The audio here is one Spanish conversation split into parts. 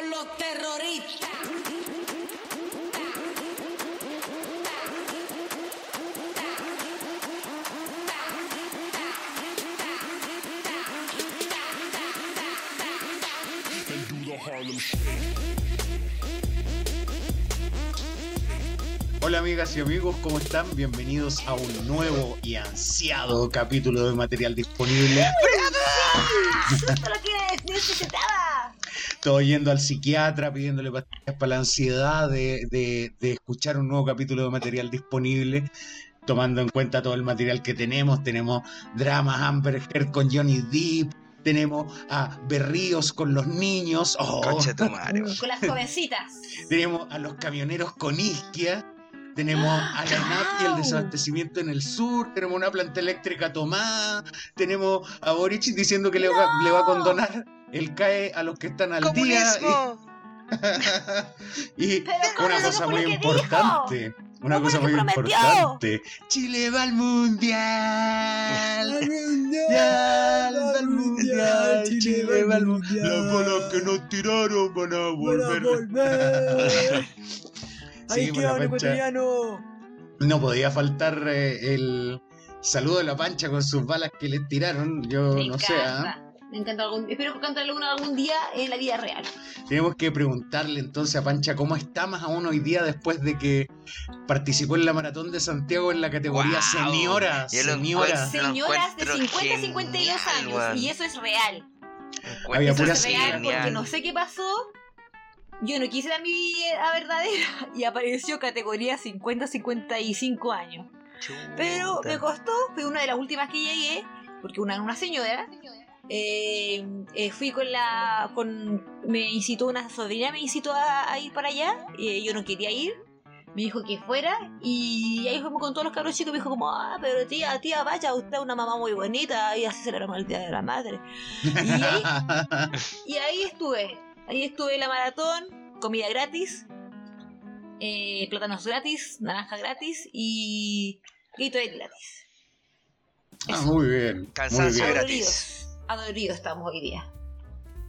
con los terroristas. Hola amigas y amigos, ¿cómo están? Bienvenidos a un nuevo y ansiado capítulo de material disponible. Justo lo que necesitaba. Todo yendo al psiquiatra, pidiéndole pastillas para la ansiedad de, de- de escuchar un nuevo capítulo de material disponible, tomando en cuenta todo el material que tenemos. Tenemos dramas Amber Heard con Johnny Depp, tenemos a Berríos con los niños, oh, Concha tu madre, weón. Con las jovencitas. tenemos a los camioneros con isquia. Tenemos a la ENAP y el desabastecimiento en el sur, tenemos una planta eléctrica tomada, tenemos a Boric diciendo que le, va, le va a condonar el CAE a los que están al día. Y, y Pero ¿cómo una cosa muy importante, una ¿Cómo cosa muy prometió? importante. Chile va al mundial. Mundial, al mundial, Chile va al mundial. Las balas que nos tiraron van a volver. Ahí la un pancha. ecuatoriano. No podía faltar eh, el saludo de la pancha con sus balas que le tiraron. Yo Me no sé. ¿ah? Me encanta algún Espero que cante alguna algún día en la vida real. Tenemos que preguntarle entonces a Pancha cómo está más aún hoy día después de que participó en la maratón de Santiago en la categoría Guau. señora. Señora. Señoras de encuentro 50 a 52 genial, años. Y eso es real. Encuentro Había Eso pura es real genial. porque no sé qué pasó. Yo no quise dar mi a verdadera y apareció categoría 50-55 años. Pero me costó, fue una de las últimas que llegué, porque una, una señora, eh, eh, fui con la, con, me incitó una sobrina, me incitó a, a ir para allá, y yo no quería ir, me dijo que fuera, y ahí fuimos con todos los cabros chicos, me dijo como, ah, pero tía, tía, vaya, usted es una mamá muy bonita, y así celebramos el Día de la Madre. Y ahí, y ahí estuve, ahí estuve en la maratón, comida gratis, eh, plátanos gratis, naranja gratis y Gatorade gratis. Ah, muy bien. Muy Cansancio bien. gratis. Adoloridos, estamos hoy día.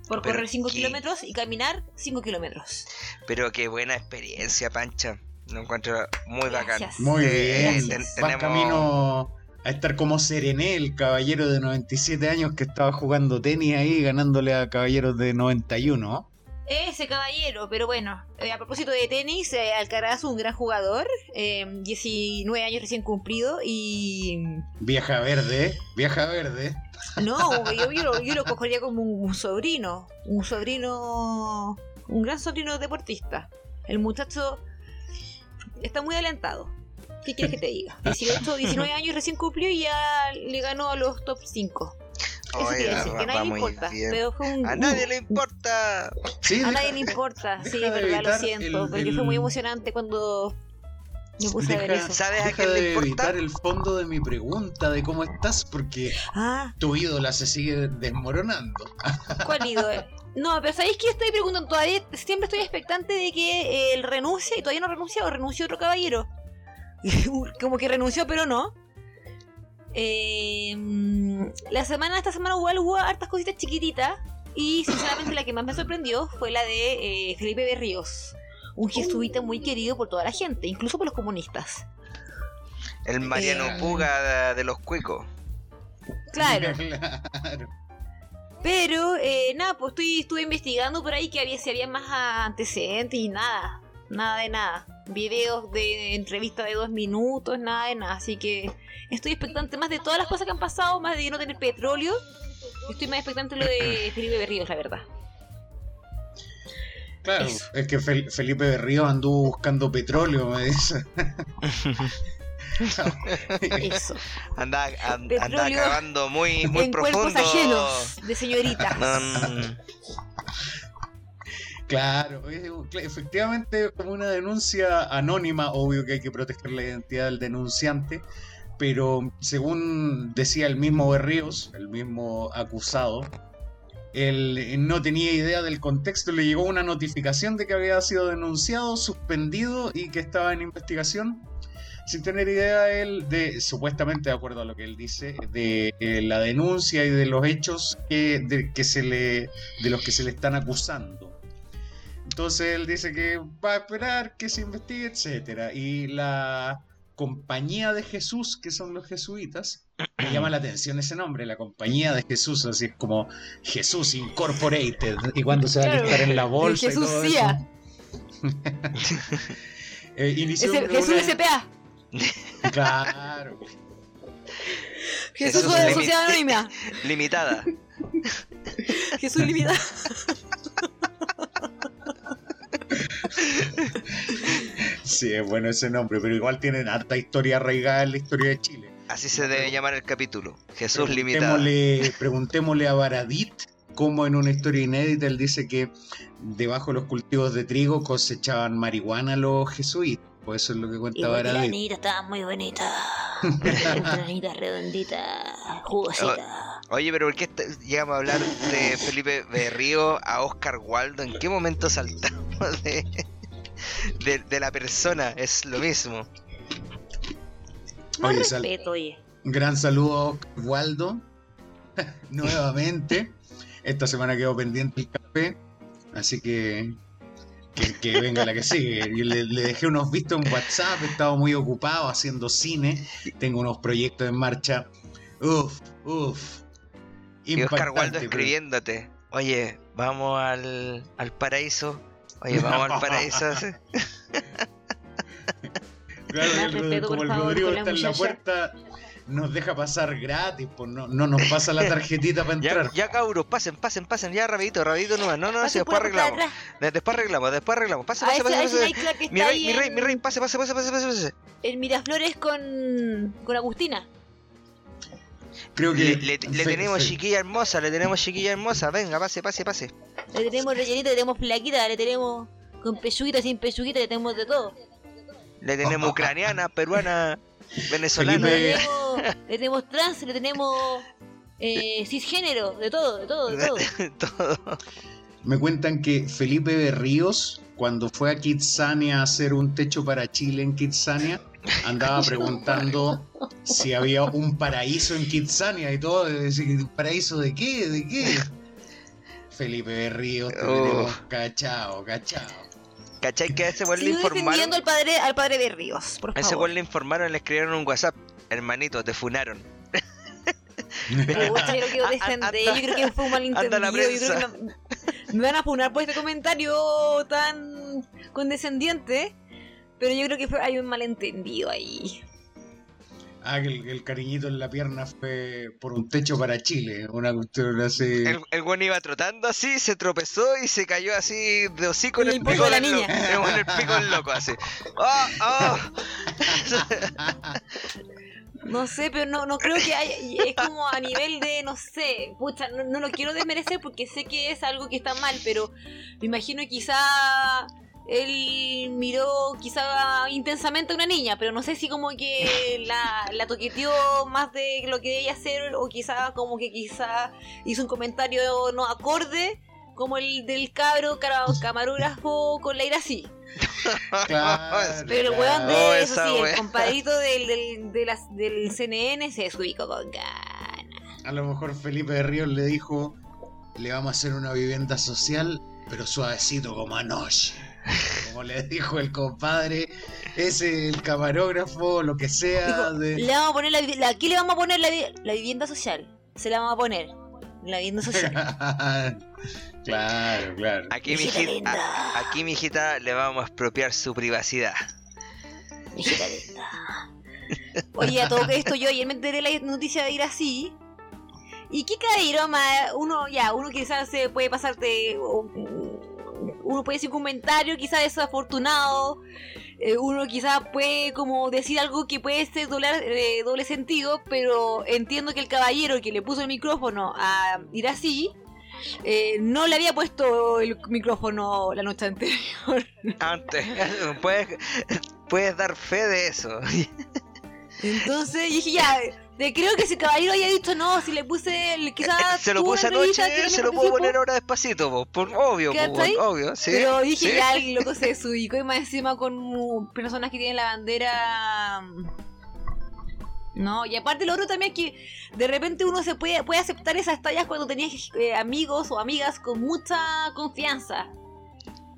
Por Pero correr 5 qué- kilómetros y caminar 5 kilómetros. Pero qué buena experiencia, Pancha. Lo encuentro muy bacán. Gracias. Muy bien. ten- Vas tenemos- camino a estar como Serené, el caballero de 97 años que estaba jugando tenis ahí, ganándole a caballeros de 91. Ese caballero, pero bueno, eh, a propósito de tenis, eh, Alcaraz, un gran jugador, eh, 19 años recién cumplido y Vieja verde, vieja verde. No, yo, yo lo, yo lo cogería como un, un sobrino, un sobrino, un gran sobrino deportista. El muchacho está muy alentado. ¿Qué quieres que te diga? 18, 19 años recién cumplió y ya le ganó a los top 5. Eso Oye, quiere decir, que a va nadie le muy importa. bien. Pero fue un, A nadie le importa. Sí, a deja- nadie le importa, sí, deja verdad, lo siento. el- porque el- fue muy emocionante cuando me puse a ver Deja, eso. ¿Sabes a deja quién le de importa? evitar el fondo de mi pregunta de cómo estás, porque Ah, tu ídola se sigue desmoronando. ¿Cuál ídolo? No, pero ¿sabéis que estoy preguntando? Todavía siempre estoy expectante de que él renuncie y todavía no renuncia o renunció otro caballero. Como que renunció, pero no. Eh, mm, la semana, esta semana igual hubo hartas cositas chiquititas. Y sinceramente la que más me sorprendió fue la de eh, Felipe Berríos. Un jesuita muy querido por toda la gente, incluso por los comunistas. El Mariano Eh, Puga de, de los cuicos. Claro. Claro. Pero, eh, nada, pues estoy, estuve investigando por ahí que había, si había más antecedentes y nada. Nada de nada. Videos de entrevista de dos minutos, nada de nada. Así que estoy expectante más de todas las cosas que han pasado, más de no tener petróleo. Estoy más expectante de lo de Felipe Berríos, la verdad. Claro, Eso. es que Fel- Felipe Berrío anduvo buscando petróleo, me dice. Eso. Anda, an- anda Petróleo acabando muy, muy en profundo. cuerpos ajenos de señoritas. Mm, Claro, es- cl- efectivamente como una denuncia anónima, obvio que hay que proteger la identidad del denunciante, pero según decía el mismo Berríos, el mismo acusado, él no tenía idea del contexto, le llegó una notificación de que había sido denunciado, suspendido y que estaba en investigación, sin tener idea él de, supuestamente de acuerdo a lo que él dice, de eh, la denuncia y de los hechos de, que se le, de los que se le están acusando. Entonces él dice que va a esperar que se investigue, etcétera. Y la compañía de Jesús, que son los jesuitas, me llama la atención ese nombre, la compañía de Jesús, así es como Jesús Incorporated. Y cuando se va a listar en la bolsa Jesús y todo CIA. eso. Eh, inició Jesús una- SPA. Claro. Jesús Jesús de Sociedad Anónima. Limitada. Jesús Limitada. Sí, es bueno ese nombre, pero igual tienen harta historia arraigada en la historia de Chile. Así se debe llamar el capítulo. Jesús Limitada. Preguntémosle, preguntémosle a Baradit cómo en una historia inédita él dice que debajo de los cultivos de trigo cosechaban marihuana los jesuitas. Pues eso es lo que Y cuenta porque la Baradit. niñita estaba muy bonita. Una redondita, jugosita. Oye, pero ¿por qué llegamos a hablar de Felipe Berrío a Oscar Waldo? ¿En qué momento saltamos de, de, de la persona? Es lo mismo. Oye, sal- respeto, oye. Un gran saludo a Oscar Waldo. Nuevamente. Esta semana quedó pendiente el café. Así que. Que, que venga la que sigue. Yo le, le dejé unos vistos en WhatsApp. He estado muy ocupado haciendo cine. Tengo unos proyectos en marcha. Uf, uf. Y Oscar Waldo pero- escribiéndote. Oye, vamos al, al paraíso. Oye, vamos al paraíso. Claro, el respeto, como el favor, Rodrigo está en la puerta, nos deja pasar gratis, pues no, no nos pasa la tarjetita para Ya, entrar. ya cabros, pasen, pasen, pasen, ya rapidito, rapidito nomás. No, no, no, si Pase después arreglamos. atrás. Después arreglamos, después arreglamos. Pase, pase, pase, pase. está Mi rey, mi rey, mi rey, pase, pase, pase, pase, pase, pase. en Miraflores con, con Agustina. Creo que Le, le- le fe- tenemos chiquilla hermosa, le tenemos chiquilla hermosa. Venga, pase, pase, pase. Le tenemos rellenita, le tenemos flaquita, le tenemos con pechuguita, sin pechuguita, le tenemos de todo. Le tenemos ucraniana, peruana, venezolana. Le Felipe- tenemos, le tenemos trans, le tenemos eh, cisgénero, de todo, de todo, de todo. Todo. Me cuentan que Felipe Berríos, cuando fue a Kitsania a hacer un techo para Chile en Kitsania, andaba preguntando si había un paraíso en Kitsania y todo. decía, ¿Paraíso de qué? ¿De qué? Felipe Berríos, te Oh. tenemos cachao, cachao. ¿Cachai? Que a ese weón le informaron. al padre, al padre de Ríos, por A ese favor. weón le informaron, le escribieron un WhatsApp. Hermanito, te funaron. Pucha, yo lo quiero Anda- defender, yo creo que fue un malentendido. Yo creo que me, me van a funar por este comentario tan condescendiente. Pero yo creo que fue, hay un malentendido ahí. Ah, que el, el cariñito en la pierna fue por un techo para Chile. Una cuestión así. El, el weón iba trotando así, se tropezó y se cayó así de hocico en el el pico de la niña. weón en el pico del loco así. ¡Oh, oh! No sé, pero no, no creo que haya. Es como a nivel de, no sé, pucha, no, no lo quiero desmerecer porque sé que es algo que está mal, pero me imagino quizá él miró quizá intensamente a una niña, pero no sé si como que la, la toqueteó más de lo que debía hacer o quizá como que quizá hizo un comentario no acorde como el del cabro camarógrafo con la ira así. Claro, Pero el weón de Oh, eso sí, wea. el compadrito del, del, de las- del CNN se desubicó con ganas. A lo mejor Felipe de Ríos le dijo, le vamos a hacer una vivienda social, pero suavecito como anoche. Como le dijo el compadre, ese el camarógrafo, lo que sea. Dijo, de- le vamos a poner la, aquí le vamos a poner la, vi- la vivienda social. Se la vamos a poner. La vivienda social. claro, claro. Aquí, Hijita mijita, linda. a- aquí, mijita, le vamos a expropiar su privacidad. Hijita linda. Oye, a todo esto yo ayer me enteré la noticia de ir así. ¿Y qué más? Uno, ya, uno quizás se puede pasarte. Uno puede decir un comentario quizás desafortunado. eh, uno quizás puede como decir algo que puede ser doble, eh, doble sentido, pero entiendo que el caballero que le puso el micrófono a ir así. eh, no le había puesto el micrófono la noche anterior. Antes, puedes, puedes dar fe de eso. Entonces dije, ya, de- creo que si el caballero haya dicho no, si le puse el, quizás. se lo puse anoche, se me lo puedo poner ahora despacito, po, por obvio, po, ¿Cachai? obvio, sí. Pero dije, sí. ya, el loco se desubicó y más encima con personas que tienen la bandera. mm, No, y aparte lo otro también es que de repente uno se puede, puede aceptar esas tallas cuando tenías eh, amigos o amigas con mucha confianza.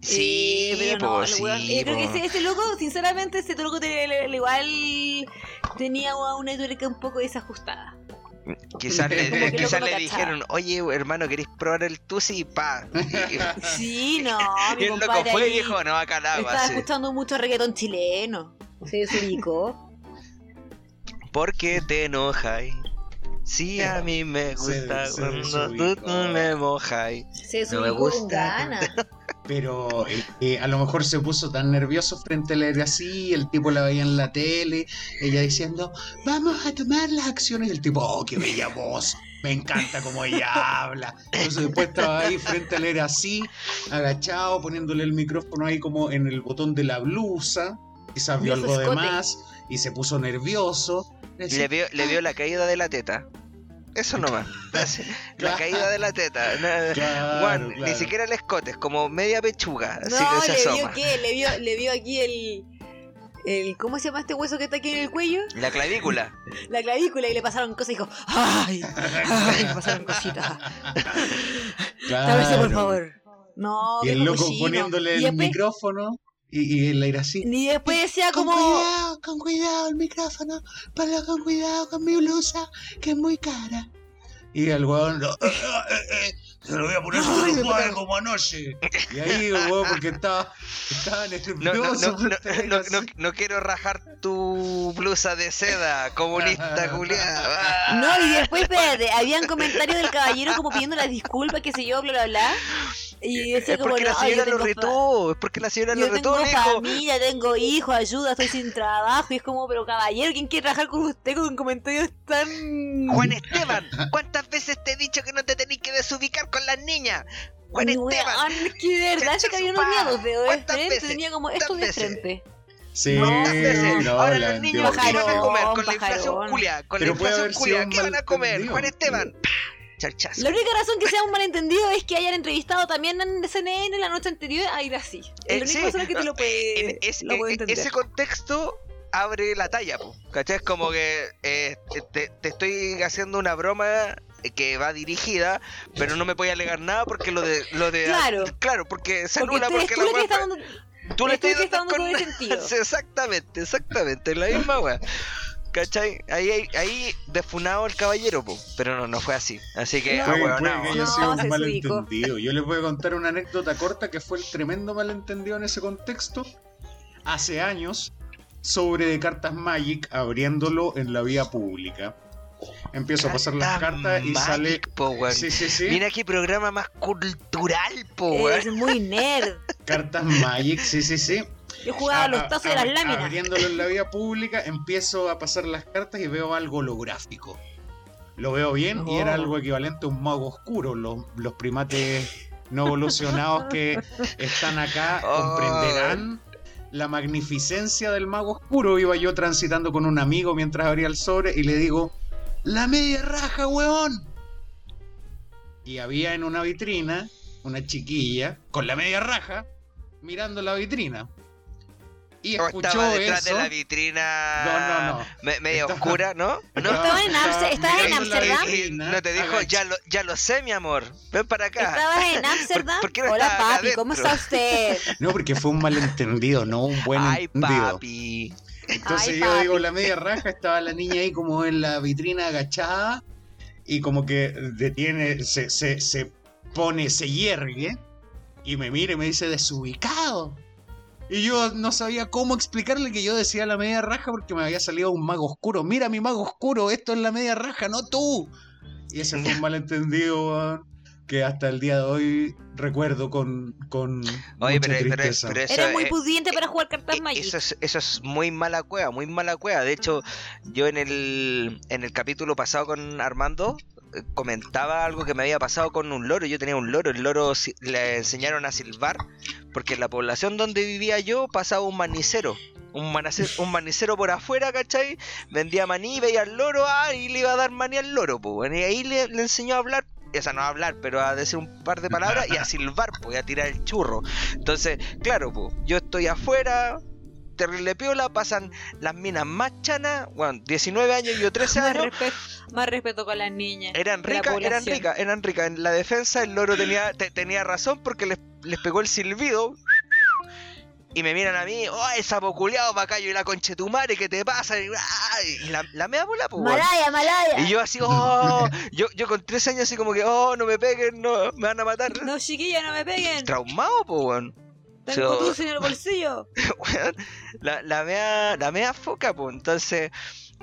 Sí, Eh, pero no, po, weón- sí, yo creo que ese, ese loco, sinceramente, ese loco te- le- le- igual tenía una tuerca un poco desajustada. Quizás le, quizás dijeron, oye, hermano, ¿queréis probar el tusi? Y pa. Y, Sí, no, y mi el loco fue y dijo, no, acá la estaba escuchando mucho reggaetón chileno. Se desubicó. Porque te enojas. Sí, a mí me Se- gusta se cuando tú, desubicó. tú me mojas. Se No me desubicó con gusta. Pero eh, a lo mejor se puso tan nervioso frente a él así, el tipo la veía en la tele, ella diciendo, vamos a tomar las acciones, y el tipo, oh, qué bella voz, me encanta cómo ella habla. Entonces después estaba ahí frente a él así, agachado, poniéndole el micrófono ahí como en el botón de la blusa, quizás vio algo de más y se puso nervioso. Decía, Le vio, le vio la caída de la teta. Eso nomás. la Claro. caída de la teta. Claro, Juan, ni claro. siquiera el escote, es como media pechuga. Así No, que se le vio qué, le vio, le vio aquí el, el. ¿Cómo se llama este hueso que está aquí en el cuello? La clavícula. La clavícula y le pasaron cosas y dijo, ¡ay! ¡ay! Le pasaron cositas. Tábese, por Claro. favor. No, Y el loco cochino. poniéndole Y el después- micrófono y, y él era así. Y después decía Con como. cuidado, con cuidado el micrófono, ponlo con cuidado con mi blusa, que es muy cara. Y el weón, "Eh, eh, eh, eh, se lo voy a poner Ay, sobre suave pasa- como anoche. Y ahí el weón, porque estaba, estaba nervioso. No, no, no, no, no, no- no quiero rajar tu blusa de seda, comunista culiada. No, y después, espérate, habían comentarios del caballero como pidiendo las disculpas, qué sé yo, bla, bla, bla. Y decía Es como, porque la no, señora lo retó, es porque la señora Yo lo retó, tengo familia, tengo hijos, ayuda, estoy sin trabajo. Y es como, pero caballero, ¿quién quiere trabajar con usted con comentarios tan. Juan Esteban, ¿cuántas veces te he dicho que no te tenés que desubicar con las niñas? Juan Esteban, es que de verdad se unos de de ¿cuántas frente, veces? tenía como esto de frente. Sí, ¿cuántas veces? no, Ahora los niños. ¿qué van a comer? Con la inflación culia, con Pero la inflación culia, ¿qué van a comer? Juan Esteban, La única razón que sea un malentendido es que hayan entrevistado también en CNN la noche anterior a ir así. Eh, Es la única sí, persona que te lo puede, En es- lo puede en- entender. ese contexto abre la talla, po, ¿cachai? Es como que eh, te, te estoy haciendo una broma que va dirigida, pero no me voy a alegar nada porque lo de... Lo de Claro. Claro, porque se Porque anula tú eres porque tú la Tú le tú estás dando con... exactamente, exactamente, la misma wea. ¿Cachai? Ahí, ahí, ahí defunado el caballero, po. pero no, no fue así. Así que, No. ah, puede no, que sido un malentendido. Yo les voy a contar una anécdota corta que fue el tremendo malentendido en ese contexto. Hace años, sobre cartas Magic, abriéndolo en la vía pública. Empiezo a pasar las cartas y Magic, sale. po. Sí, sí, sí. Mira qué programa más cultural, po. Es muy nerd. Cartas Magic, sí, sí, sí. Yo jugaba a los A- tazos de las láminas. Abriéndolo en la vía pública, empiezo a pasar las cartas y veo algo holográfico. Lo veo bien y era Oh. algo equivalente a un mago oscuro. Los, los primates no evolucionados que están acá Oh. comprenderán la magnificencia del mago oscuro. Iba yo transitando con un amigo mientras abría el sobre y le digo, ¡La media raja, weón! Y había en una vitrina una chiquilla con la media raja mirando la vitrina. Y escuchó estaba detrás eso. de la vitrina. No, no, no. me- medio Estaba- oscura, ¿no? ¿No? Estaba en Amster- estaba en Amsterdam. Y no te dijo, ya lo, ya lo sé, mi amor. Ven para acá. ¿Estabas en Ámsterdam? por qué no Hola papi, ¿cómo está usted? No, porque fue un malentendido, no un buen Ay, entendido. papi. Entonces Ay, yo papi. digo, la media raja, estaba la niña ahí como en la vitrina agachada y como que detiene, se, se, se pone, se hiergue y me mira y me dice desubicado. Y yo no sabía cómo explicarle que yo decía la media raja porque me había salido un mago oscuro. Mira mi mago oscuro, esto es la media raja, no tú. Y ese fue un malentendido que hasta el día de hoy recuerdo con, con Oye, mucha pero, tristeza. pero eso, Era muy eh, pudiente para jugar cartas Eh, Magic. Eso es, eso es muy mala cueva, muy mala cueva. De hecho, yo en el, en el capítulo pasado con Armando eh, comentaba algo que me había pasado con un loro. Yo tenía un loro, el loro le enseñaron a silbar porque la población donde vivía yo pasaba un manicero. Un, un manicero por afuera, ¿cachai? Vendía maní, veía al loro, ah, y le iba a dar maní al loro, pues. Y ahí le, enseñó a hablar, o sea, no a hablar, pero a decir un par de palabras y a silbar, pues, y a tirar el churro. Entonces, claro, pues, yo estoy afuera, terrible piola, pasan las minas más chanas, bueno, 19 años y yo 13 Más, años. respeto, más respeto con las niñas. Eran ricas, eran ricas, eran ricas. En la defensa el loro tenía, te- tenía razón porque les, les pegó el silbido y me miran a mí, oh, esa poculeado macayo y la conche tu madre, ¿qué te pasa? Y, y la, la mea bola, pues. Malaya, Malaya. Y yo así, oh, yo, yo con tres años así como que, oh, no me peguen, no, me van a matar. No, chiquilla, no me peguen. Traumado, pues, weón. Tengo Yo- dulce en el bolsillo. La, la mea, la mea foca, pues, entonces,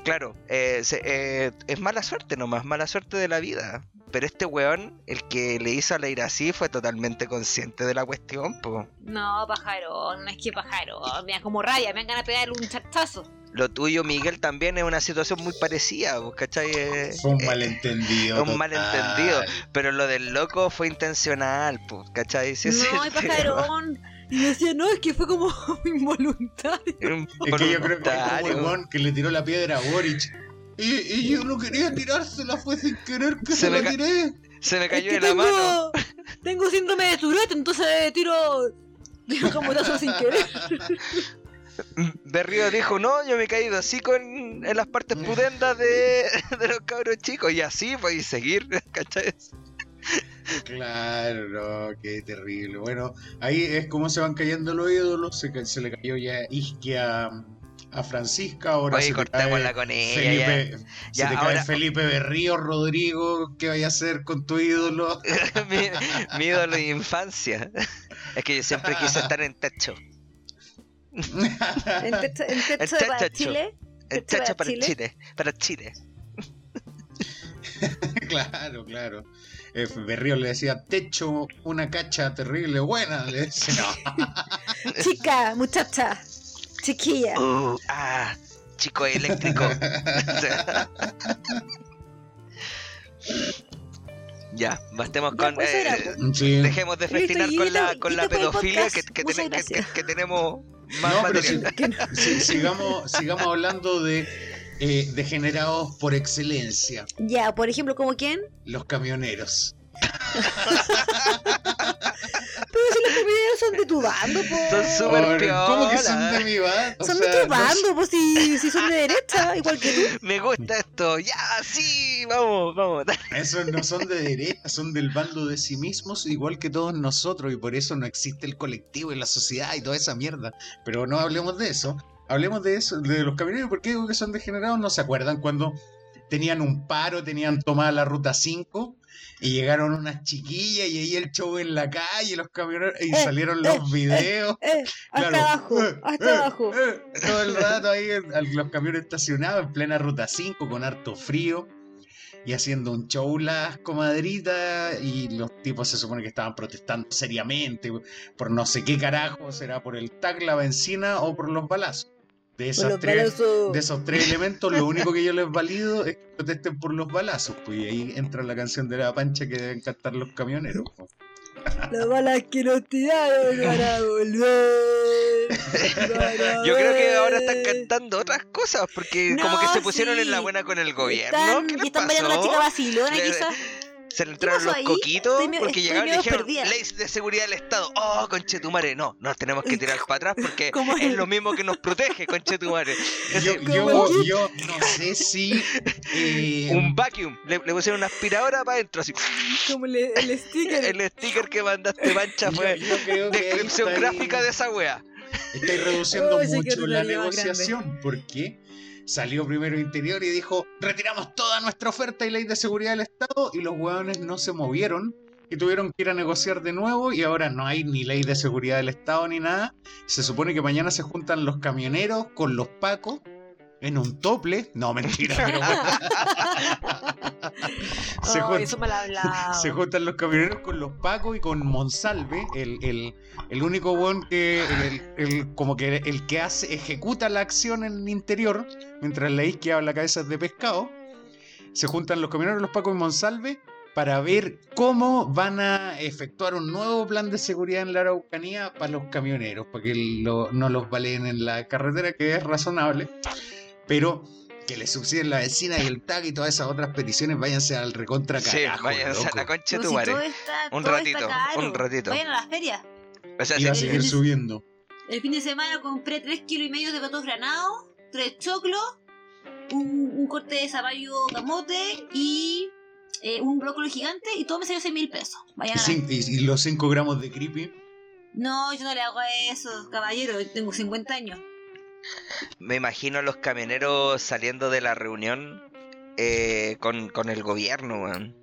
claro, eh, se- eh, es mala suerte nomás, mala suerte de la vida. Pero este weón, el que le hizo a Leira así, fue totalmente consciente de la cuestión, pues. No, pajarón, no es que pajarón. Mira, como raya, me han ganas de pegarle un chartazo. Lo tuyo, Miguel, también es una situación muy parecida, pues, ¿cachai? Eh, Fue un eh, malentendido. un total. malentendido. Pero lo del loco fue intencional, pues, ¿cachai? Sí, no, es y. Y decía, no, es que fue como involuntario. Es que yo creo que es que le tiró la piedra a Boric. Y, y yo no quería tirársela, fue sin querer que Se se, me la ca- tiré. Se me Es cayó que en la tengo, mano. tengo síndrome de Tourette, entonces tiro. Tiro como tazo sin querer. Berrío dijo, no, yo me he caído así con en las partes pudendas de, de los cabros chicos. Y así, pues, y seguir, ¿cachai? Claro, no, qué terrible. Bueno, ahí es como se van cayendo los ídolos. Se, se le cayó ya Isque a, Francisca. Ahora Oye, se te cortémosla cae con ella, Felipe, se Ya, te ahora- cae Felipe Berrío, Rodrigo. ¿Qué vaya a hacer con tu ídolo? mi, mi ídolo de infancia. Es que yo siempre quise estar en techo. En techo, en techo El para techo. Chile. En ¿Techo para Chile? Chile. Para Chile. claro, claro. Eh, Berrío le decía, techo, una cacha terrible, buena. Le decía, no. Chica, muchacha, chiquilla. Uh, ah, chico eléctrico. Ya, bastemos Ya, con. pues, eh, Sí. dejemos de festinar con la, con pedofilia que, tenemos más No, pero material. Que- Sí, sigamos, sigamos hablando de eh, degenerados por excelencia, Ya, por ejemplo, ¿como quién? los camioneros. Pero si los camioneros son de tu bando, po. Son súper ¿Cómo que son de mi bando? O Son sea, de tu no bando, pues si, si son de derecha, igual que tú. Me gusta esto. Ya, sí, vamos, vamos. Esos no son de derecha, son del bando de sí mismos, igual que todos nosotros, y por eso no existe el colectivo y la sociedad y toda esa mierda. Pero no hablemos de eso. Hablemos de eso, de los camioneros. ¿Por qué digo que son degenerados? ¿No se acuerdan cuando tenían un paro, tenían tomada la ruta 5? Y llegaron unas chiquillas y ahí el show en la calle, los camioneros, y Eh, salieron eh, los videos. Eh, hasta Claro. abajo, Eh, hasta eh, abajo. eh, todo el rato ahí los camiones estacionados en plena ruta 5 con harto frío y haciendo un show las comadritas y los tipos se supone que estaban protestando seriamente por no sé qué carajo, será por el TAC, la benzina o por los balazos. De, Por esas los tres, balazos. de esos tres elementos, lo único que yo les valido es que protesten por los balazos. Pues y ahí entra la canción de la pancha que deben cantar los camioneros. pues. Las balas que nos tiraron van a volver. Yo creo que ahora están cantando otras cosas porque No, como que se pusieron en la buena con el gobierno. Están, ¿Qué les están bailando la pasó? chica vacilona, quizás. Se le entraron los ahí? coquitos Estoy porque estoy llegaron y dijeron perdida. ley de seguridad del Estado. Oh, conchetumare, no, nos tenemos que tirar para atrás porque es el- lo mismo que nos protege, conchetumare. Yo, yo, no sé si. eh, Un vacuum, le, le pusieron una aspiradora para adentro, así. Como el, el sticker. El sticker que mandaste, mancha, fue descripción ahí- gráfica de esa wea. Estáis reduciendo qué mucho la ordinaria más negociación porque salió primero Interior y dijo retiramos toda nuestra oferta y ley de seguridad del Estado y los hueones no se movieron y tuvieron que ir a negociar de nuevo y ahora no hay ni ley de seguridad del Estado ni nada. Se supone que mañana se juntan los camioneros con los pacos en un tople. No, mentira, pero se, Oh, se juntan los camioneros con los pacos y con Monsalve, el, el, el único weón que, el, el- como que el que hace, ejecuta la acción en el interior, mientras la isquia habla cabezas de pescado. Se juntan los camioneros, los pacos y Monsalve para ver cómo van a efectuar un nuevo plan de seguridad en la Araucanía para los camioneros, para que lo- no los valen en la carretera, que es razonable, pero que les subsiden la vecina y el tag y todas esas otras peticiones, váyanse al recontra Sí, carajo. váyanse a loco. la concha de tu si madre. está, Un ratito, un ratito. Vayan a las ferias. O sea, Y va a sí, seguir subiendo. El fin de semana compré 3 kilos y medio de patos granados, 3 choclos, un, un corte de zapallo camote y eh, un brócoli gigante y todo me salió 6 mil pesos. Y, Vayan a la- y- y los 5 gramos de creepy. No, yo no le hago eso, caballero, tengo 50 años. Me imagino a los camioneros saliendo de la reunión eh, con, con el gobierno, weón.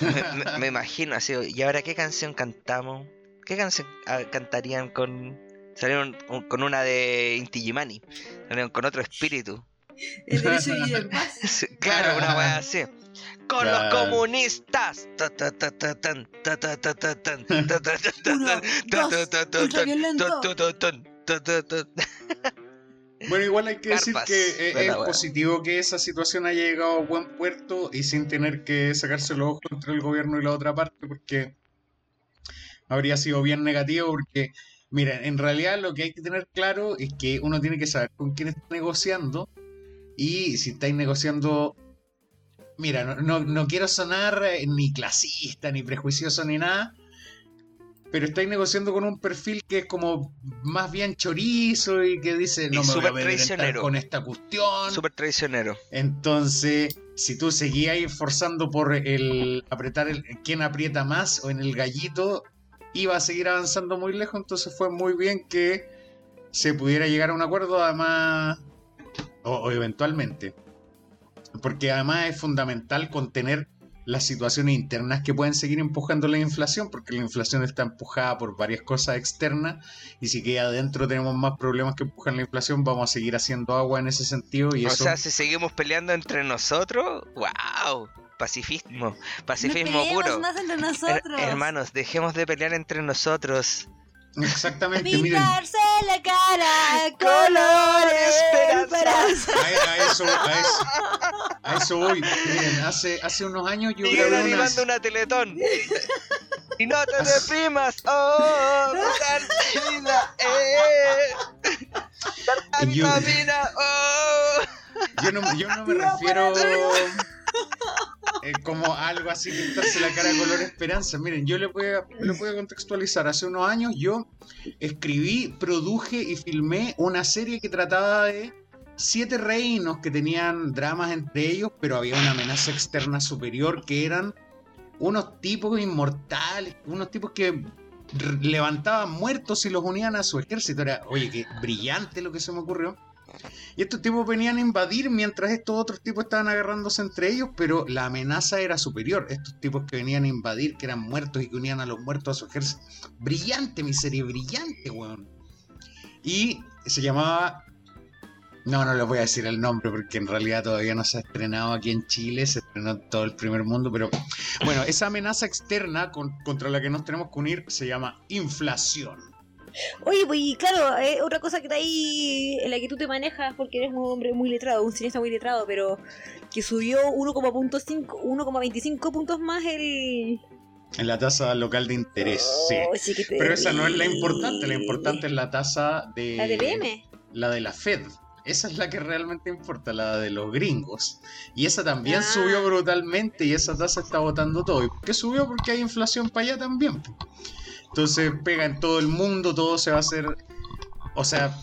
Me, me- me imagino así. ¿Y ahora qué canción cantamos? ¿Qué canción ah, cantarían con. Salieron un- con una de Inti Illimani? Salieron con otro espíritu. El derecho paz. Claro, una weá así. Con los comunistas. Bueno, igual hay que decir que eh, es positivo que esa situación haya llegado a buen puerto y sin tener que sacarse los ojos entre el gobierno y la otra parte, porque habría sido bien negativo, porque, mira, en realidad lo que hay que tener claro es que uno tiene que saber con quién está negociando y si estáis negociando... Mira, no, no, no quiero sonar eh, ni clasista, ni prejuicioso, ni nada, pero estáis negociando con un perfil que es como más bien chorizo y que dice, Y no me voy a traicionero. con esta cuestión. Súper traicionero. Entonces, si tú seguías ahí forzando por el apretar el quién aprieta más o en el gallito, iba a seguir avanzando muy lejos, entonces fue muy bien que se pudiera llegar a un acuerdo, además, o, o eventualmente. Porque además es fundamental contener las situaciones internas que pueden seguir empujando la inflación, porque la inflación está empujada por varias cosas externas, y si que adentro tenemos más problemas que empujan la inflación, vamos a seguir haciendo agua en ese sentido, y O eso... sea, si seguimos peleando entre nosotros, wow, pacifismo, pacifismo no puro. peleemos más entre Her- nosotros. hermanos, dejemos de pelear entre nosotros. Exactamente, miren, Pintarse la cara Color esperanza. a, a eso, a, eso, a eso voy. Miren, hace, hace unos años yo Miguel grabé unas... una teletón. Y no te deprimas, oh, vida, eh. Yo- vida, oh. Yo no, yo no me refiero como algo así, pintarse la cara color esperanza. Miren, yo le voy, a, contextualizar. Hace unos años yo escribí, produje y filmé una serie que trataba de siete reinos que tenían dramas entre ellos, pero había una amenaza externa superior que eran unos tipos inmortales, unos tipos que levantaban muertos y los unían a su ejército. Era, oye, qué brillante lo que se me ocurrió. Y estos tipos venían a invadir mientras estos otros tipos estaban agarrándose entre ellos, pero la amenaza era superior. Estos tipos que venían a invadir, que eran muertos y que unían a los muertos a su ejército. Brillante, mi serie, brillante, weón. Y se llamaba... No, no les voy a decir el nombre porque en realidad todavía no se ha estrenado aquí en Chile, se estrenó en todo el primer mundo, pero bueno, esa amenaza externa con- contra la que nos tenemos que unir se llama inflación. Oye, pues y claro, eh, otra cosa que está ahí en la que tú te manejas porque eres un hombre muy letrado, un cineasta muy letrado, pero que subió 1,5 1,25 puntos más el... En la tasa local de interés, sí. Oh, sí, Pero esa no es la importante, la importante es la tasa de... La de PM. La de la Fed. Esa es la que realmente importa, la de los gringos. Y esa también Ah. subió brutalmente y esa tasa está botando todo. ¿Y por qué subió? Porque hay inflación para allá también. Entonces pega en todo el mundo, todo se va a hacer... O sea,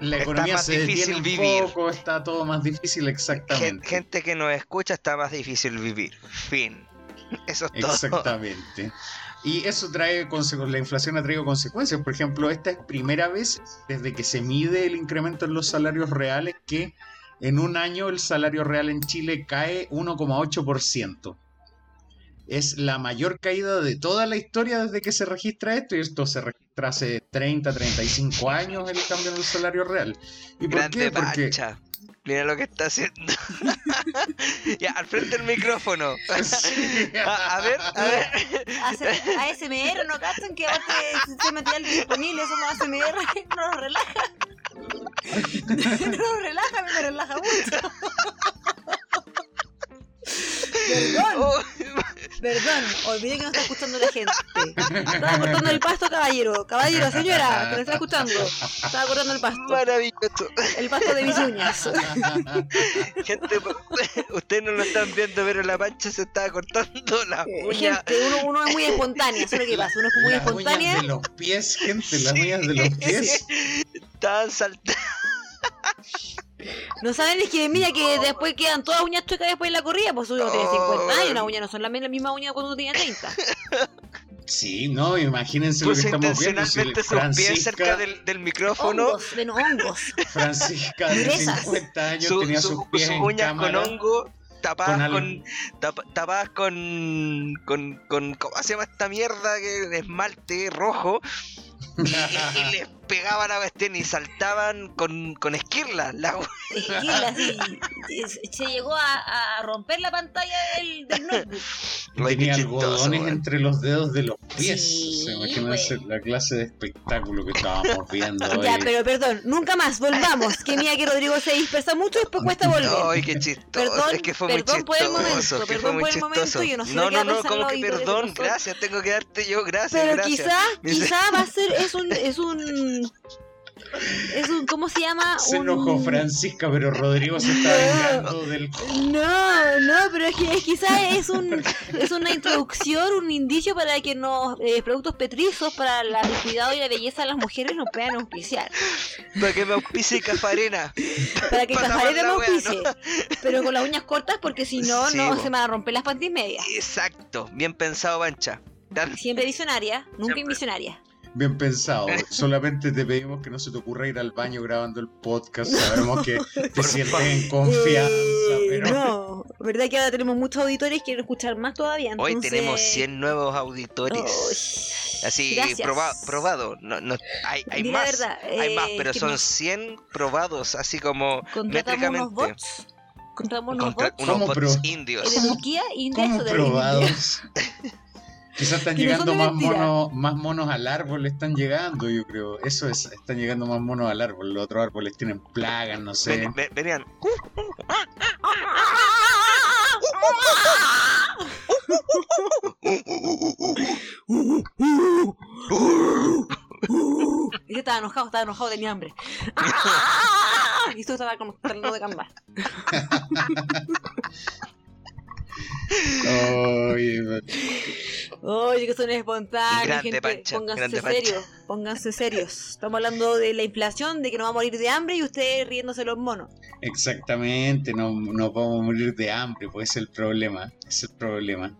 la Está economía más se difícil detiene un vivir. poco, está todo más difícil exactamente. Gente que nos escucha está más difícil vivir. Fin. Eso es todo. Exactamente. Y eso trae la inflación ha traído consecuencias. Por ejemplo, esta es primera vez desde que se mide el incremento en los salarios reales que en un año el salario real en Chile cae 1,8%. Es la mayor caída de toda la historia desde que se registra esto, y esto se registra hace 30, 35 años el cambio en el salario real. ¿Y por Grande qué? Porque. Mira lo que está haciendo. ya, al frente del micrófono. a, a ver, a ver. Hace- ASMR, ¿no cachan? Que aparte se material disponible, somos ASMR, no nos relaja. no nos relaja, me relaja mucho. Perdón, Oh, perdón, olvidé que no está escuchando la gente. Estaba cortando el pasto, caballero. Caballero, señora, que me está escuchando. Estaba cortando el pasto. maravilloso. El pasto de mis uñas. Gente, ustedes no lo están viendo, pero la pancha se está cortando la Eh, uña. Gente, uno, uno es muy espontáneo, eso es lo que pasa. Uno es muy las uñas de los pies, gente, las uñas de los pies. Estaban saltando. No saben es que mira que después quedan todas uñas chuecas después de la corrida, pues uno tiene 50 años, las uñas no son las mismas uñas cuando uno tenía 30. Sí, no, imagínense lo que Puso estamos viendo. si intencionalmente sus pies Francisca, cerca del, del micrófono. Hongos, ven hongos. Francisca de Durezas. 50 años su- tenía su- sus pies sus en uñas con hongo tapadas Con con, algo. tap- tapadas con, con con ¿cómo se llama esta mierda que esmalte rojo y- y les pegaban a cuestión y saltaban con, con la Esquila, sí. Se llegó a, a romper la pantalla del, del notebook. Tenía chistoso, algodones entre los dedos de los pies. Sí, O sea, imagínense la clase de espectáculo que estábamos viendo. Ya, hoy. pero perdón, nunca más, volvamos. Que mía que Rodrigo se dispersa mucho y después cuesta volver. Ay, qué chistoso. Perdón, es que fue perdón muy por el chistoso. momento, que perdón fue muy por el momento, chistoso. yo no sé no, como que perdón, gracias, tengo que darte yo, gracias, Pero gracias. quizá va a ser, es un, es un, es un, ¿cómo se llama? Se un... enojó Francisca, pero Rodrigo se está vengando del. No, no, pero es que quizás es un es una introducción, un indicio para que los eh, productos petrizos para la- el cuidado y la belleza de las mujeres nos puedan auspiciar. Para que me auspice Cafarena. Para que Para Cafarena me la wea, auspicie. Pero con las uñas cortas porque si no, Sí, no se me van a romper las panties medias. Exacto, bien pensado, Pancha. Dan- Siempre visionaria, nunca Siempre. invisionaria. Bien pensado. Solamente te pedimos que no se te ocurra ir al baño grabando el podcast. Sabemos que te sientes en confianza, Eh, pero. No, verdad que ahora tenemos muchos auditores y quieren escuchar más todavía. Hoy entonces- tenemos 100 nuevos auditores. Uy, Así, proba- probado. No, no, hay hay más. verdad, hay más, eh, pero son nos- 100 probados, así como Contratamos unos métricamente. bots. Contratamos unos bots. unos ¿Cómo bots pro- ¿Es indios. de Turquía, India, ¿Cómo eso de probados? Quizás están llegando más monos, más monos al árbol, están llegando, yo creo. Eso es, están llegando más monos al árbol. Los otros árboles tienen plagas, no sé. Ven- ven- venían. Y yo estaba enojado, estaba enojado, tenía hambre. Y esto estaba como tratando de cambiar. Oye, Oye, que son espontáneos, Grande, gente. Pancha, pónganse grande, Pancha. serios, pónganse serios. Estamos hablando de la inflación, de que nos vamos a morir de hambre y ustedes riéndose los monos. Exactamente, no nos vamos a morir de hambre, pues es el problema, es el problema.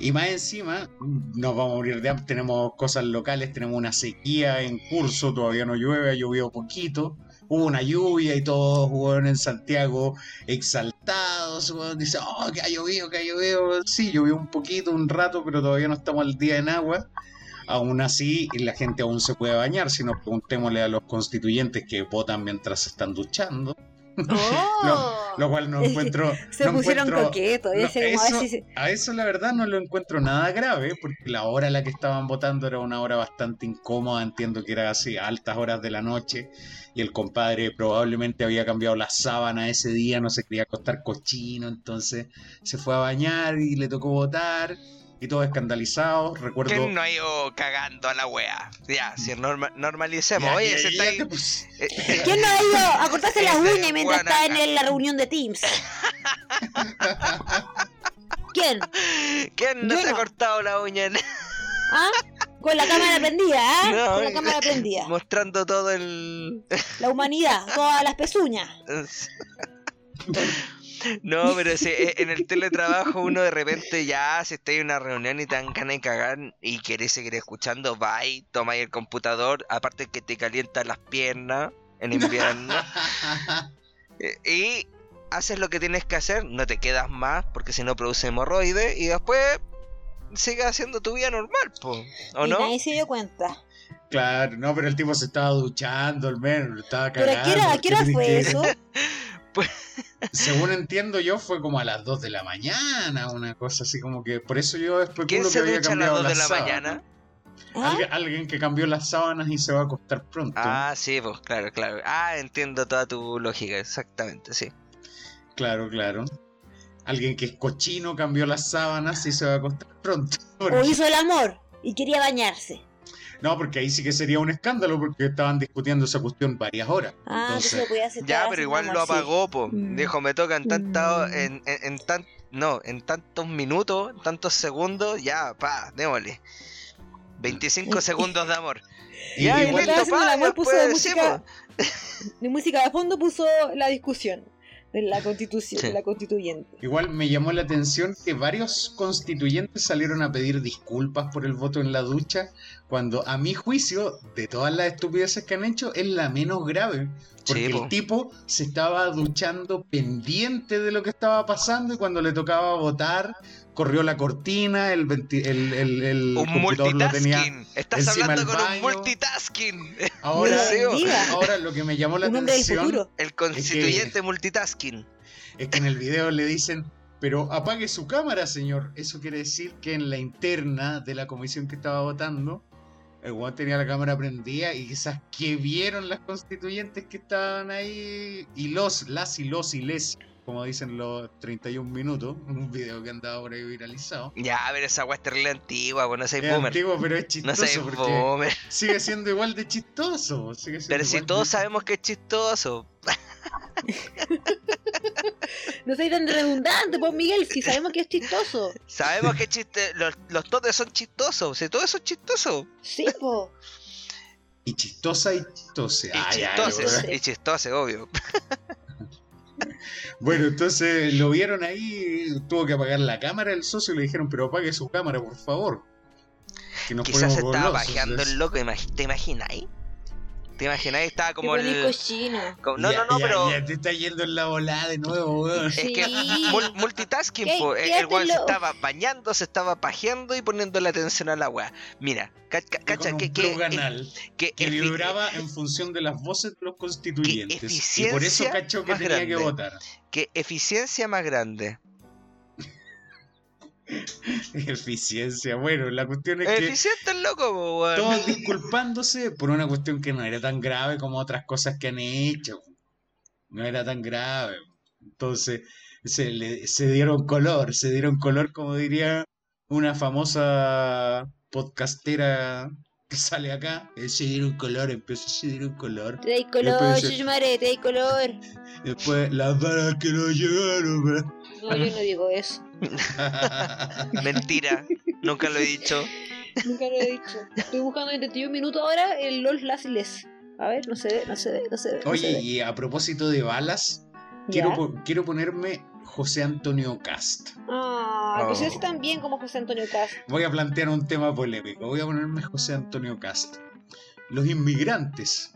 Y más encima, nos vamos a morir de hambre, tenemos cosas locales, tenemos una sequía en curso, todavía no llueve, ha llovido poquito, hubo una lluvia y todos jugaron en Santiago exaltados, dicen, oh, que ha llovido, que ha llovido, sí, llovió un poquito, un rato, pero todavía no estamos al día en agua. Aún así, la gente aún se puede bañar, si no preguntémosle a los constituyentes que votan mientras se están duchando. ¡Oh! Lo cual no encuentro. Se no pusieron encuentro- coquetos. no, a eso- si se- A eso la verdad no lo encuentro nada grave, porque la hora a la que estaban votando era una hora bastante incómoda, entiendo que era así, a altas horas de la noche, y el compadre probablemente había cambiado la sábana ese día, no se quería acostar cochino, entonces se fue a bañar y le tocó votar, y todo escandalizado, recuerdo... ¿Quién no ha ido cagando a la wea? Ya, si norma- normalicemos. Ya, Oye, ya, se ya está ahí. eh, eh, ¿Quién no ha ido a cortarse las Ese uñas mientras está en la reunión de Teams? ¿Quién? ¿Quién no Yo se ha cortado la uña? en- ¿Ah? Con la cámara prendida, ¿ah? No, Con la cámara prendida. Mostrando todo el. La humanidad, todas las pezuñas. No, pero si eh, en el teletrabajo uno de repente ya, si está en una reunión y te dan ganas de cagar y querés seguir escuchando, va y toma ahí el computador, aparte que te calienta las piernas en invierno, eh, y haces lo que tienes que hacer, no te quedas más porque si no produce hemorroides y después sigues haciendo tu vida normal, po, ¿o y no? nadie se dio cuenta. Claro, no, pero el tipo se estaba duchando, el menos, estaba ¿Pero cagando. a qué hora, a qué hora fue que- eso? Según entiendo yo, fue como a las 2 de la mañana, una cosa así como que. Por eso yo especulo ¿Quién que se había ducha a las cambiado 2 de la sábanas. mañana? ¿Ah? Alguien, alguien que cambió las sábanas y se va a acostar pronto. Ah, sí, pues claro, claro. Ah, entiendo toda tu lógica, exactamente, sí. Claro, claro. Alguien que es cochino cambió las sábanas y se va a acostar pronto. O hizo el amor y quería bañarse. No, porque ahí sí que sería un escándalo porque estaban discutiendo esa cuestión varias horas. Ah, entonces Entonces, lo podía hacer. Ya, pero igual lo amor, sí. apagó, po. Mm. Dijo, me toca en tanta, Mm. en, en, en tan, no, en tantos minutos, en tantos segundos, ya, pa, démosle. 25 segundos de amor. y Ya, y listo, el pa, amor, puso de música, de música de fondo puso la discusión. De la constitución, Sí. de la constituyente. Igual me llamó la atención que varios constituyentes salieron a pedir disculpas por el voto en la ducha, cuando a mi juicio, de todas las estupideces que han hecho, es la menos grave. Porque Sí, po. el tipo se estaba duchando pendiente de lo que estaba pasando y cuando le tocaba votar, corrió la cortina, el, venti- el, el- el Un computador lo tenía... multitasking. Estás encima hablando del con un multitasking. Ahora, No ahora lo que me llamó la Un atención. El constituyente multitasking. es que en el video le dicen, pero apague su cámara, señor. Eso quiere decir que en la interna de la comisión que estaba votando, el weón tenía la cámara prendida y quizás que vieron las constituyentes que estaban ahí y los, las y los y les, como dicen los 31 minutos, un video que andaba por ahí viralizado. Ya, a ver, esa weá es terrible antigua, bueno, no soy Es boomer. antiguo, pero es No chistoso soy porque boomer. sigue siendo igual de chistoso. sigue siendo Pero si todos de- sabemos que es chistoso. No soy tan redundante, pues Miguel, si sabemos que es chistoso. Sabemos que es chiste... los, los totes son chistosos. Si todo eso es chistoso. Sí, po. Y chistosa y chistose. Y Ay. Y chistoso, obvio. Bueno, entonces lo vieron ahí, tuvo que apagar la cámara el socio y le dijeron, pero apague su cámara, por favor. Que Quizás estaba golosos". pajeando el loco, ¿te imagináis? ¿Te imagináis? Estaba como el... cochino. como- No, Ya, no, no, ya, pero... Ya te está yendo en la volada de nuevo, weón. Es que multitasking, ¿Qué- po. el weón se estaba bañando, se estaba pajeando y poniendo la atención a la weá. Mira, cacha, que, que, vibraba en función de las voces de los constituyentes. Y por eso cachó que tenía que votar. que eficiencia más grande. Eficiencia. Bueno, la cuestión es que Eficiente el loco, po, todos disculpándose por una cuestión que no era tan grave como otras cosas que han hecho. No era tan grave. Entonces se, le, se dieron color, se dieron color como diría una famosa podcastera que sale acá. Eh, Se dieron color, empezó se dieron color. Te dais color, Después dice- Chuchumare, te dais color. Después las balas que no llegaron. No, yo no digo eso. Mentira, nunca lo he dicho. Nunca lo he dicho. Estoy buscando en 31 minutos ahora el LOL Lassless. A ver, no se ve, no se ve, no se ve. no se Oye, ve. y a propósito de balas, quiero, po- quiero ponerme José Antonio Cast. Ah, pues Oh. ese tan bien como José Antonio Cast. Voy a plantear un tema polémico. Voy a ponerme José Antonio Cast. Los inmigrantes.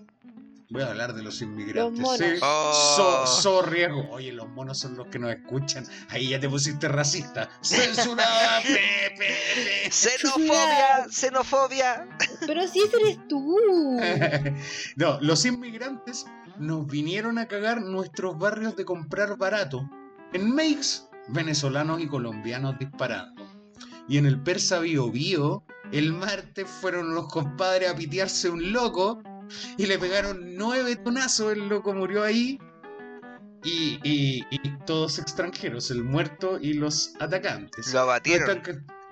Voy a hablar de los inmigrantes. Los monos. Sí. Oh. So, so riesgo. Oye, los monos son los que nos escuchan. Ahí ya te pusiste racista. Censurada. pe, pe, pe. Xenofobia, xenofobia. Pero si ese eres tú. no, los inmigrantes nos vinieron a cagar nuestros barrios de comprar barato. En Meix, venezolanos y colombianos disparando. Y en el Persa Bio Bio, el martes fueron los compadres a pitearse un loco y le pegaron nueve tonazos. El loco murió ahí. Y, y- y todos extranjeros, el muerto y los atacantes. Lo abatieron.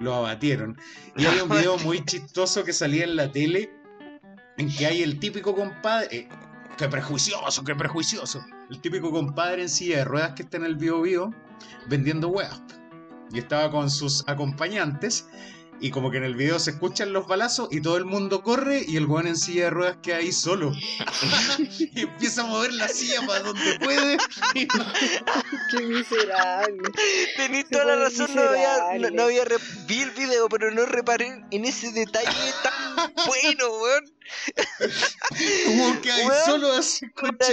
Lo abatieron. Y hay un video muy chistoso que salía en la tele en que hay el típico compadre. eh, ¡Qué prejuicioso, qué prejuicioso! El típico compadre en silla de ruedas que está en el bio bio vendiendo huevas. Y estaba con sus acompañantes. Y como que en el video se escuchan los balazos y todo el mundo corre y el weón en silla de ruedas queda ahí solo. y empieza a mover la silla para donde puede. Qué miserable. Tenís Se toda la razón, no había, no, había re- vi el video, pero no reparé en ese detalle tan bueno, weón. como que ahí Weón, solo así, concha.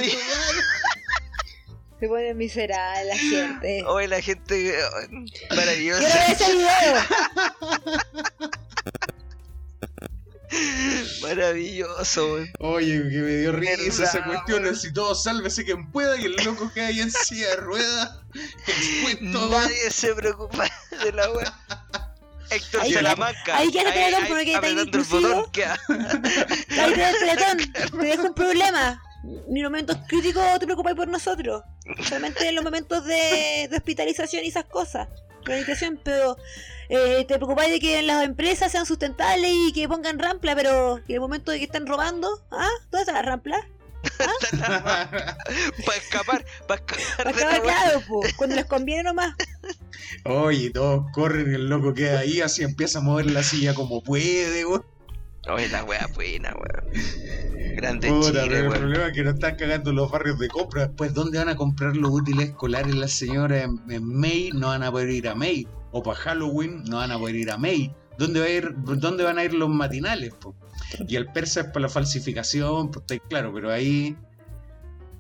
Se pone miserable la gente. Hoy la gente maravillosa. Quiero ver ese video. Maravilloso, weón. Oye, que me dio risa Verdad, esa cuestión, así todo sálvese quien pueda y el loco que hay en silla de ruedas expuesto. Nadie se preocupa de la weá. Héctor Ahí Salamanca. ahí queda Teletón, porque está el inclusivo. Ahí te Teletón, te dejo un problema. Ni en momentos críticos te preocupáis por nosotros. Solamente en los momentos de, de hospitalización y esas cosas. Rehabilitación, pero eh, te preocupáis de que las empresas sean sustentables y que pongan rampla, pero en el momento de que están robando, ¿ah? ¿Dónde está la rampla? Para escapar, para escapar Para weá. claro, po, cuando les conviene nomás. Oye, todos corren y el loco queda ahí, así empieza a mover la silla como puede, weón. Oye, la weá buena, weón. Grande Puta, Chile, pero el problema es que no están cagando los barrios de compra. Después, ¿dónde van a comprar los útiles escolares las señoras en, en May? No van a poder ir a May. O para Halloween no van a poder ir a May. ¿Dónde, va a ir, ¿Dónde van a ir los matinales? po? Y el persa es para la falsificación, pues está claro, pero ahí...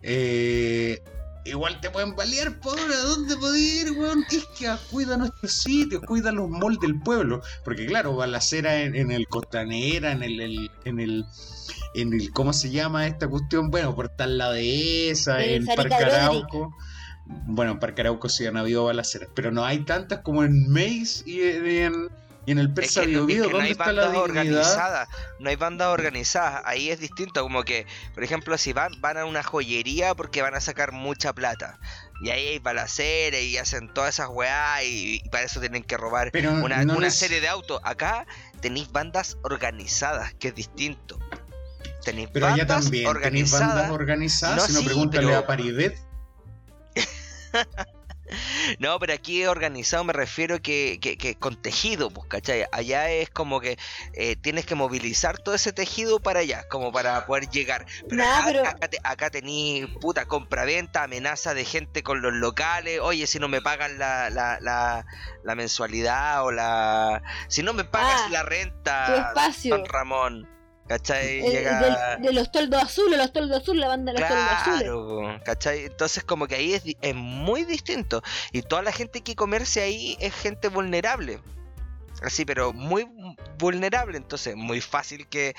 eh, igual te pueden balear, por ahora. ¿Dónde podés ir, weón? Es que cuida nuestros sitios, cuida los malls del pueblo. Porque claro, balacera en, en el Costanera, en el, el- en el en el ¿cómo se llama esta cuestión? Bueno, Portal La Dehesa, En Parque. Arauco. Bueno, en Parque Arauco sí han habido balaceras, pero no hay tantas como en Maze y en, y en el Es Persa que, Bio es que no ¿Dónde hay está bandas organizadas, no hay bandas organizadas, ahí es distinto, como que, por ejemplo, si van, van a una joyería porque van a sacar mucha plata, y ahí hay balaceras y hacen todas esas weá y, y para eso tienen que robar Pero una, no una neces- serie de autos. Acá tenéis bandas organizadas, que es distinto. Tenéis Pero allá también tenéis bandas organizadas. organizadas, No, si no sí, pregúntale pero- a Paridet. No, pero aquí organizado me refiero que, que, que con tejido, pues, ¿cachai? Allá es como que eh, tienes que movilizar todo ese tejido para allá, como para poder llegar. Pero Nah, acá, pero- acá, te- acá tení puta compra-venta, amenaza de gente con los locales. Oye, si no me pagan la, la, la, la mensualidad o la. Si no me pagas Ah, la tu renta, espacio. Don Ramón. ¿Cachai? El- Llega... del- de los toldos azules, los toldos azules, la banda de los toldos azules. Claro, ¿cachai? Entonces como que ahí es, es muy distinto. Y toda la gente que comerse ahí es gente vulnerable. Así, pero muy vulnerable. Entonces, muy fácil que,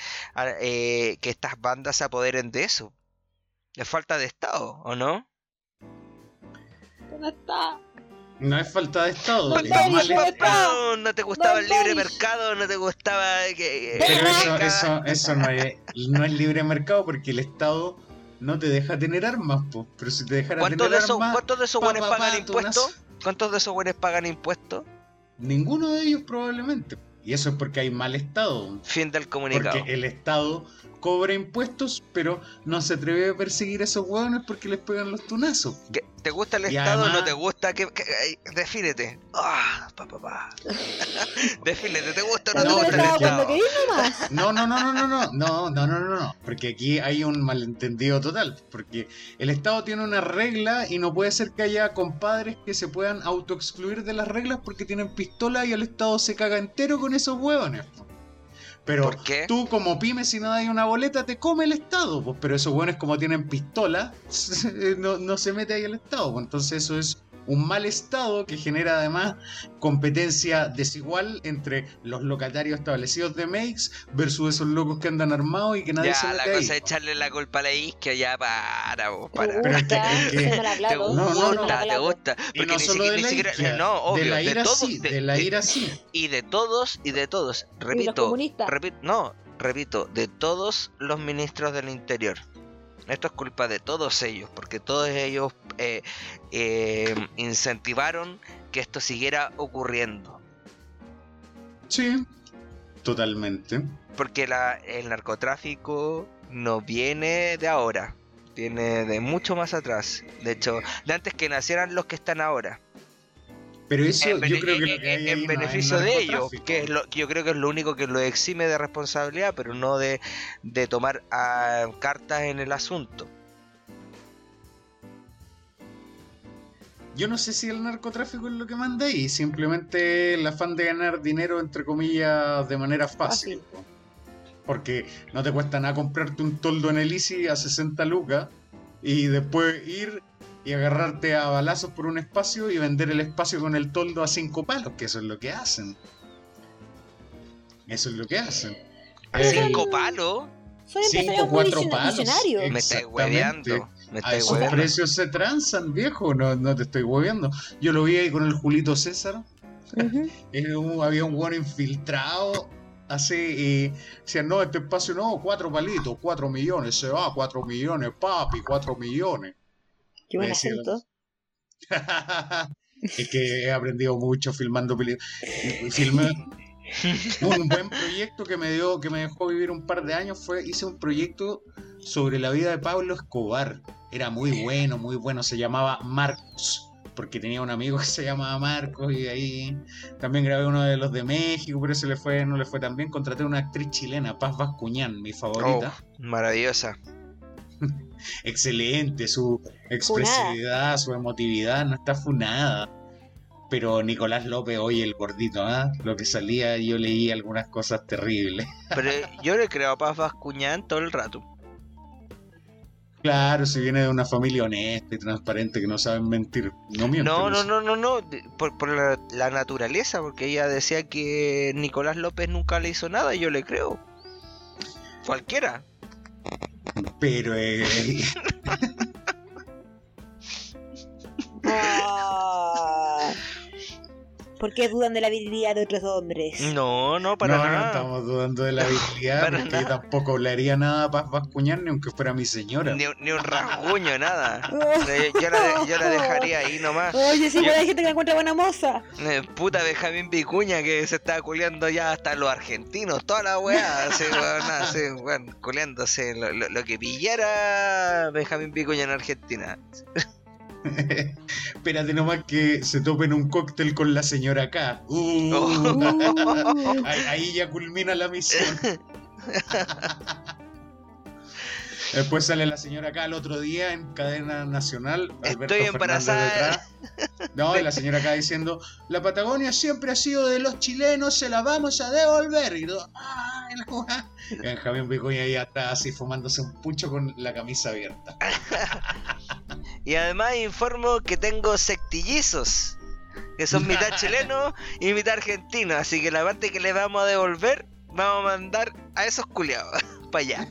eh, que estas bandas se apoderen de eso. Es falta de Estado, ¿o no? ¿Dónde está? No es falta de Estado, No mal ¿dónde Estado. No, no te gustaba el libre mercado, no te gustaba que... Pero eso, eso, eso no, es, no es libre mercado porque el Estado no te deja tener armas, po. pero si te dejara ¿Cuántos tener de esos, armas, ¿cuántos de esos buenos pa, pagan impuestos? nas- ¿Cuántos de esos buenos pagan impuestos? ninguno de ellos probablemente. Y eso es porque hay mal Estado. Fin del comunicado. Porque el Estado cobra impuestos, pero no se atreve a perseguir a esos hueones porque les pegan los tunazos. ¿Qué- ¿Te gusta el Y Estado o no además- te gusta? ¿Qué, qué- ay, defínete. Ah, pa, pa, pa. defínete, ¿te gusta o no, No, te gusta el Estado? No, no, no, no, no, no, no, no, no, no, no, porque aquí hay un malentendido total, porque el Estado tiene una regla y no puede ser que haya compadres que se puedan autoexcluir de las reglas porque tienen pistola y el Estado se caga entero con esos hueones. Pero tú como pyme si no hay una boleta te come el Estado, pues, pero esos hueones como tienen pistola no, no se mete ahí el Estado, pues, entonces eso es un mal Estado que genera además competencia desigual entre los locatarios establecidos de Makes versus esos locos que andan armados y que nadie se Ya, mete la cosa es echarle la culpa a la isquia, ya para, vos, para. Pero es que- Gusta, es que- se me la Te gusta, No, no, no. te gusta. Y Porque no ni solo siquiera, de ni la siquiera- isquia, no, obvio, de la de ira todos, sí, de- de la ira sí. y de todos, y de todos, repito, repito, no, repito, de todos los ministros del interior. Esto es culpa de todos ellos, porque todos ellos eh, eh, incentivaron que esto siguiera ocurriendo. Sí, totalmente. Porque la, el narcotráfico no viene de ahora, viene de mucho más atrás. De hecho, de antes que nacieran los que están ahora. Pero eso en, yo creo que lo en- que hay en no beneficio de ellos, que es lo, que yo creo que es lo único que lo exime de responsabilidad, pero no de, de tomar ah, cartas en el asunto. Yo no sé si el narcotráfico es lo que manda ahí, simplemente el afán de ganar dinero, entre comillas, de manera fácil. po. Porque no te cuesta nada comprarte un toldo en el Easy a 60 lucas y después ir y agarrarte a balazos por un espacio y vender el espacio con el toldo a 5 palos, que eso es lo que hacen. Eso es lo que hacen. A cinco palos, Cinco, cuatro palos. me estáis Exactamente. hueveando. Me A estáis esos hueveando. precios se transan, viejo, no, no te estoy hueveando. Yo lo vi ahí con el Julito César. Había un buen infiltrado. Así, y decían, no, este espacio no, cuatro palitos, cuatro millones, se va, cuatro millones, papi, cuatro millones. Qué buen acento. es que he aprendido mucho filmando películas. Filmé un buen proyecto que me dio, que me dejó vivir un par de años fue, hice un proyecto sobre la vida de Pablo Escobar. Era muy bueno, muy bueno, se llamaba Marcos. porque tenía un amigo que se llamaba Marcos y ahí también grabé uno de los de México, pero se le fue, no le fue tan bien. Contraté a una actriz chilena, Paz Vascuñán, mi favorita. Oh, maravillosa. Excelente, su expresividad, su emotividad, no está funada. Pero Nicolás López, hoy el gordito, ¿ah? lo que salía, yo leí algunas cosas terribles. Pero yo le creo a Paz Vascuñán todo el rato. Claro, si viene de una familia honesta y transparente que no saben mentir, no mienten. No, no, no, no, no, por la, la naturaleza, porque ella decía que Nicolás López nunca le hizo nada y yo le creo. Cualquiera. Pero eh, ¿Por qué dudan de la habilidad de otros hombres? No, no, para no, no nada. estamos dudando de la habilidad, Para porque nada. tampoco hablaría nada a Paz Vascuñán ni aunque fuera mi señora. Ni, ni un rasguño, nada. Yo, yo la, de- yo la dejaría ahí nomás. Oye, si Yo- hay gente que encuentra buena moza. Eh, Puta Benjamín Vicuña que se está culeando ya hasta los argentinos, toda la weá, así, weón, así, weón, culeándose lo, lo- lo que pillara Benjamín Vicuña en Argentina. Espérate nomás que se topen un cóctel con la señora K. Uh, Oh. ahí, ahí ya culmina la misión. Después sale la señora K el otro día en cadena nacional. Alberto Estoy embarazada. No, y la señora K diciendo: La Patagonia siempre ha sido de los chilenos, se la vamos a devolver. Y todo, "Ay, la weá". Y Benjamín Vicuña ya está así fumándose un pucho con la camisa abierta. Y además informo que tengo sectillizos, que son mitad chileno y mitad argentino, así que la parte que le vamos a devolver, vamos a mandar a esos culiados para allá.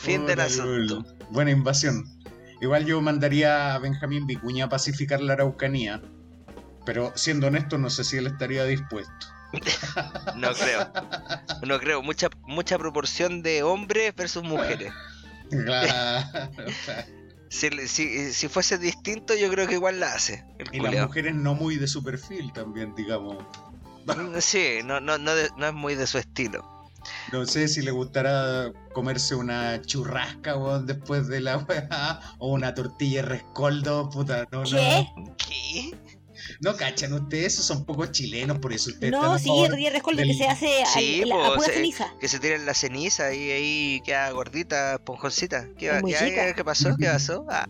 Fin del asunto. Buena invasión. Igual yo mandaría a Benjamín Vicuña a pacificar la Araucanía. Pero siendo honesto, no sé si él estaría dispuesto. No creo. No creo. Mucha, mucha proporción de hombres versus mujeres. Claro. Si, si, si fuese distinto, yo creo que igual la hace. Y las mujeres no muy de su perfil también, digamos. Mm, Sí, no, no, no, de- no es muy de su estilo. No sé si le gustará comerse una churrasca weón, después de la weá. O una tortilla de rescoldo, puta. No, ¿Qué? ¿Qué? no. No cachan ustedes, esos son pocos chilenos, por eso ustedes No, a sí, el día rescoldo del- que se hace Sí, al- la- a po, pura se- ceniza. Que se tiren la ceniza y ahí queda gordita, esponjoncita. ¿Qué, Es qué. ¿Qué pasó? ¿Qué pasó? Ah,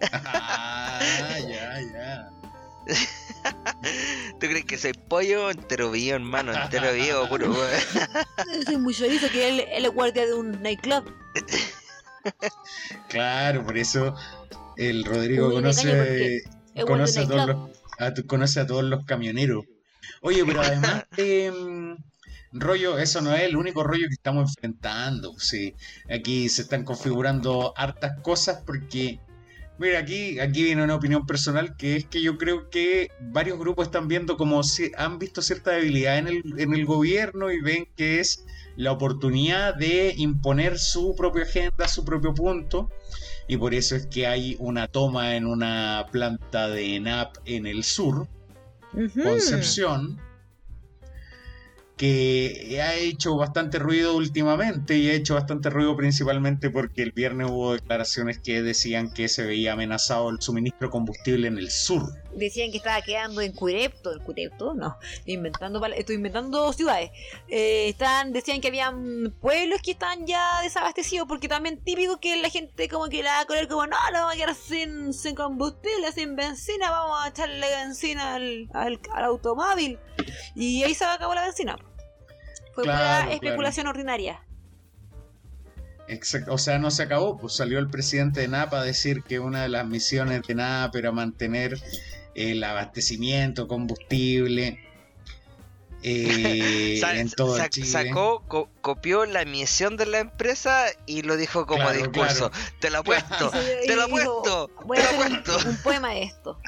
Ah, ya, ya. ¿Tú crees que soy pollo? Entero vivo, hermano, entero vivo, puro. Soy muy chorizo que él, él es guardia de un nightclub. Claro, por eso el Rodrigo Uy, conoce, conoce, a todos los, a, tu- conoce a todos los camioneros. Oye, pero además de mm, rollo, eso no es el único rollo que estamos enfrentando. Sí, aquí se están configurando hartas cosas porque, mira, aquí, aquí viene una opinión personal que es que yo creo que varios grupos están viendo como si han visto cierta debilidad en el, en el gobierno y ven que es la oportunidad de imponer su propia agenda, su propio punto. Y por eso es que hay una toma en una planta de ENAP en el sur. Concepción, que ha hecho bastante ruido últimamente y ha hecho bastante ruido principalmente porque el viernes hubo declaraciones que decían que se veía amenazado el suministro de combustible en el sur. Decían que estaba quedando en Curepto, en Curepto, no, inventando, estoy inventando ciudades. Eh, están, decían que habían pueblos que están ya desabastecidos, porque también típico que la gente como que la va a correr como, no, no vamos a quedar sin, sin combustible, sin benzina, vamos a echarle benzina al, al, al automóvil. Y ahí se acabó la benzina. Fue Claro, pura especulación ordinaria. Exacto, o sea, no se acabó, pues salió el presidente de NAP a decir que una de las misiones de NAP era mantener el abastecimiento combustible eh, Sa- en todo sa- Chile. Sacó, co- copió la misión de la empresa y lo dijo como Claro, discurso. Te lo apuesto, se- te lo apuesto, Voy te a lo hacer un, apuesto. un poema de esto.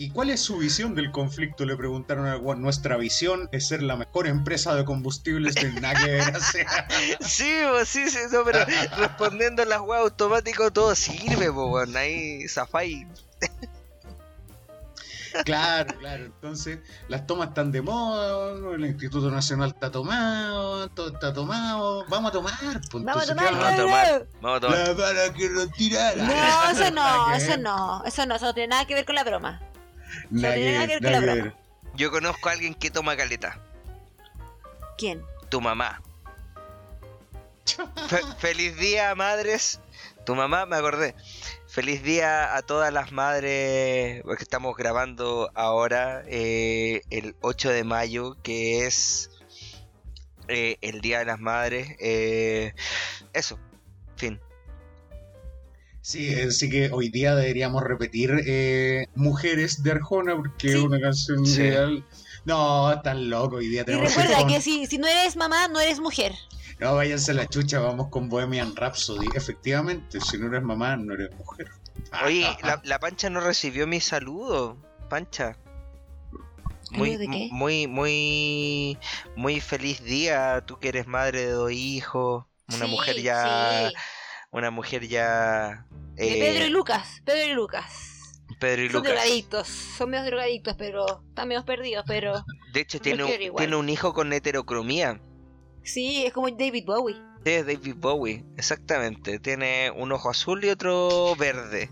¿Y cuál es su visión del conflicto? Le preguntaron a Juan. Nuestra visión es ser la mejor empresa de combustibles de nada que ver, o sea, Sí, po, sí, sí, no, pero respondiendo a las weas automático todo sirve, po, weón. Ahí, Zafai. Claro, claro. Entonces, las tomas están de moda, el Instituto Nacional está tomado, todo está tomado. Vamos a tomar. pues, Vamos a entonces, tomar, ¿qué Vamos a tomar. Vamos a tomar. La para que nos tirara. No, eso no, eso no, eso no, eso no tiene nada que ver con la broma. Nada tiene nada que ver con la broma. ver. Yo conozco a alguien que toma caleta. ¿Quién? Tu mamá. Fe- feliz día, madres. Tu mamá, me acordé. Feliz día a todas las madres, porque estamos grabando ahora eh, el 8 de mayo, que es eh, el Día de las Madres. eh, eso, fin. Sí, así que hoy día deberíamos repetir eh, Mujeres de Arjona, porque es una canción Sí. ideal. No, están locos, hoy día Y tenemos recuerda Arjona. que si, si no eres mamá, no eres mujer. No, váyanse a la chucha, vamos con Bohemian Rhapsody. Efectivamente, si no eres mamá, no eres mujer. Oye, la, la Pancha no recibió mi saludo. Pancha. Muy, ¿Saludo de qué? muy, muy, muy feliz día. Tú que eres madre de dos hijos. Una Sí, mujer ya. sí. Una mujer ya. De eh, Pedro y Lucas, Pedro y Lucas. Pedro y Son Lucas. drogadictos, son medio drogadictos, pero están medio perdidos, pero De hecho, tiene, un- tiene un hijo con heterocromía. Sí, es como David Bowie. Sí, es David Bowie, exactamente. Tiene un ojo azul y otro verde.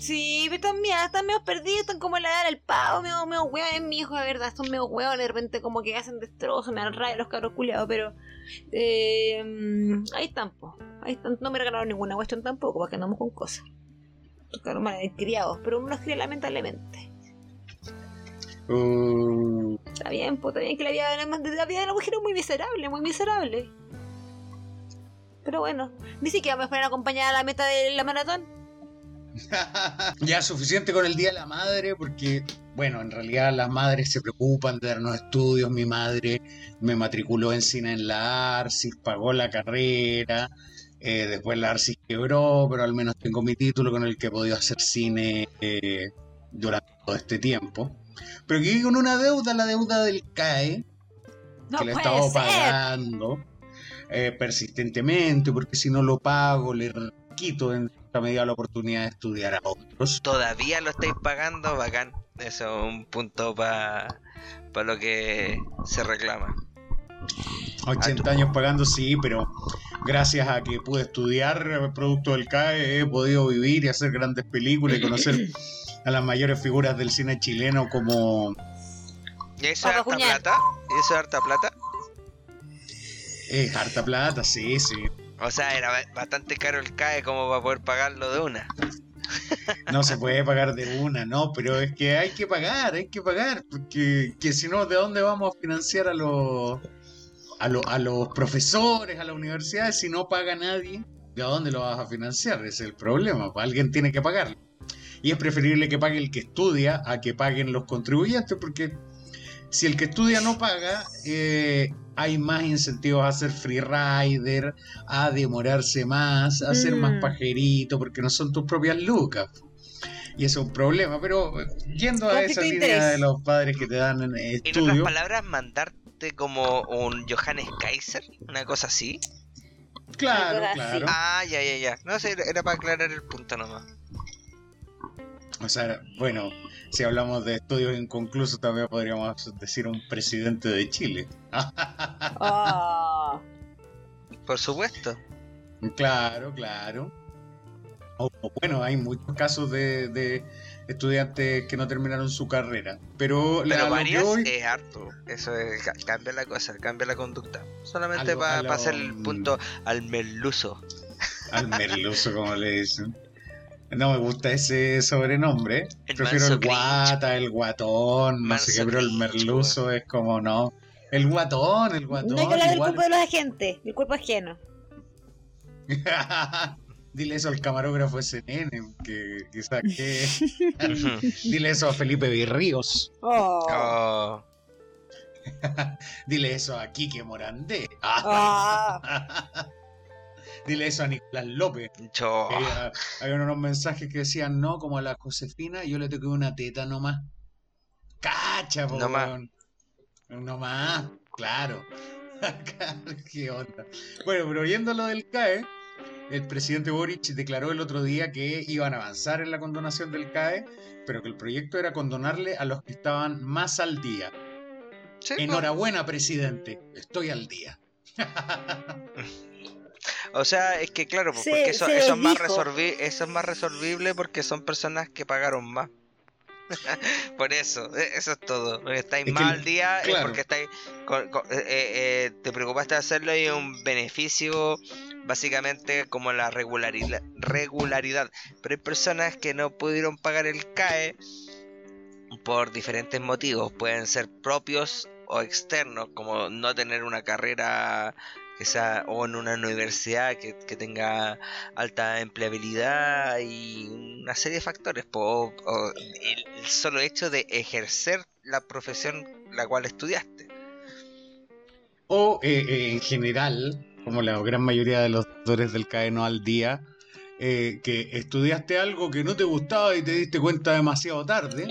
Sí, pero también están medio perdidos, están como en la edad del pavo, medio, medio hueón, es mi hijo de verdad, son medio hueones, de repente como que hacen destrozos, me dan rabia los cabros culiados, pero eh, ahí están, po. ahí están, no me regalaron ninguna cuestión tampoco, porque andamos con cosas. Los cabros mal criados, pero uno los cría lamentablemente. Uh, Está bien, pues, está bien que la vida, de la, la vida de la mujer es muy miserable, muy miserable. Pero bueno, ni siquiera me fueron a acompañar a la meta de la maratón. ya suficiente con el Día de la Madre, porque, bueno, en realidad las madres se preocupan de darnos estudios. Mi madre me matriculó en cine en la ARSIS, pagó la carrera. eh, después la ARSIS quebró, pero al menos tengo mi título con el que he podido hacer cine eh, durante todo este tiempo. Pero que con una deuda, la deuda del CAE, No que le he estado ser. pagando eh, persistentemente, porque si no lo pago, le quito en esta medida la oportunidad de estudiar a otros. Todavía lo estáis pagando, bacán. Eso es un punto para lo que se reclama. 80 años pagando, sí, pero gracias a que pude estudiar producto del CAE, he podido vivir y hacer grandes películas y conocer a las mayores figuras del cine chileno como ¿Y eso es harta plata? ¿Y eso es harta plata? eh, Harta Plata, sí, sí. O sea, era ba- bastante caro el CAE como para poder pagarlo de una. No se puede pagar de una, no, pero es que hay que pagar, hay que pagar, porque que si no, ¿de dónde vamos a financiar a los a, lo- a los profesores, a las universidades, si no paga nadie? ¿De dónde lo vas a financiar? Ese es el problema, pues alguien tiene que pagarlo. Y es preferible que pague el que estudia a que paguen los contribuyentes, porque si el que estudia no paga, eh, hay más incentivos a hacer free rider, a demorarse más, a ser más Mm. pajerito, porque no son tus propias lucas. Y eso es un problema, pero yendo a esa línea interés. de los padres que te dan en En otras estudio, palabras, mandarte como un Johannes Kaiser, una cosa así. claro, claro. Ah, ya, ya, ya. No sé, era para aclarar el punto nomás. O sea, bueno, si hablamos de estudios inconclusos, también podríamos decir un presidente de Chile. Ah. Por supuesto. Claro, claro. O, bueno, hay muchos casos de, de estudiantes que no terminaron su carrera. Pero, la- Pero que varias es harto. Eso es, ca- cambia la cosa, cambia la conducta. Solamente para a lo- hacer el punto al merluzo. al merluzo, como le dicen. No me gusta ese sobrenombre. El Prefiero el cringe. guata, el guatón, no sé qué, pero el cringe, merluzo es como no. El guatón, el guatón. No hay que hablar del cuerpo de los agentes, del cuerpo ajeno. Dile eso al camarógrafo ese nene, que, que saqué. Dile eso a Felipe Virríos. Oh. Oh, Dile eso a Quique Morandé. Ah. Dile eso a Nicolás López. Había, había unos mensajes que decían no, como a la Josefina, yo le toqué una teta nomás. Cacha, po, No más. weón. No más, claro. Qué onda. Bueno, pero viendo lo del CAE, el presidente Boric declaró el otro día que iban a avanzar en la condonación del CAE, pero que el proyecto era condonarle a los que estaban más al día. Sí, po. Enhorabuena, presidente, estoy al día. O sea, es que claro, pues, porque eso, es más resolvi- eso es más resolvible porque son personas que pagaron más. Por eso, e- eso es todo. Porque estáis Es que día es claro. porque estáis con- con- eh, eh, te preocupaste de hacerlo y un beneficio básicamente como la regularidad, regularidad. Pero hay personas que no pudieron pagar el CAE por diferentes motivos. Pueden ser propios o externos, como no tener una carrera que sea o en una universidad que, que tenga alta empleabilidad y una serie de factores po, o, o el, el solo hecho de ejercer la profesión la cual estudiaste O eh, eh, en general, como la gran mayoría de los doctores del CAE no al día, eh, que estudiaste algo que no te gustaba y te diste cuenta demasiado tarde.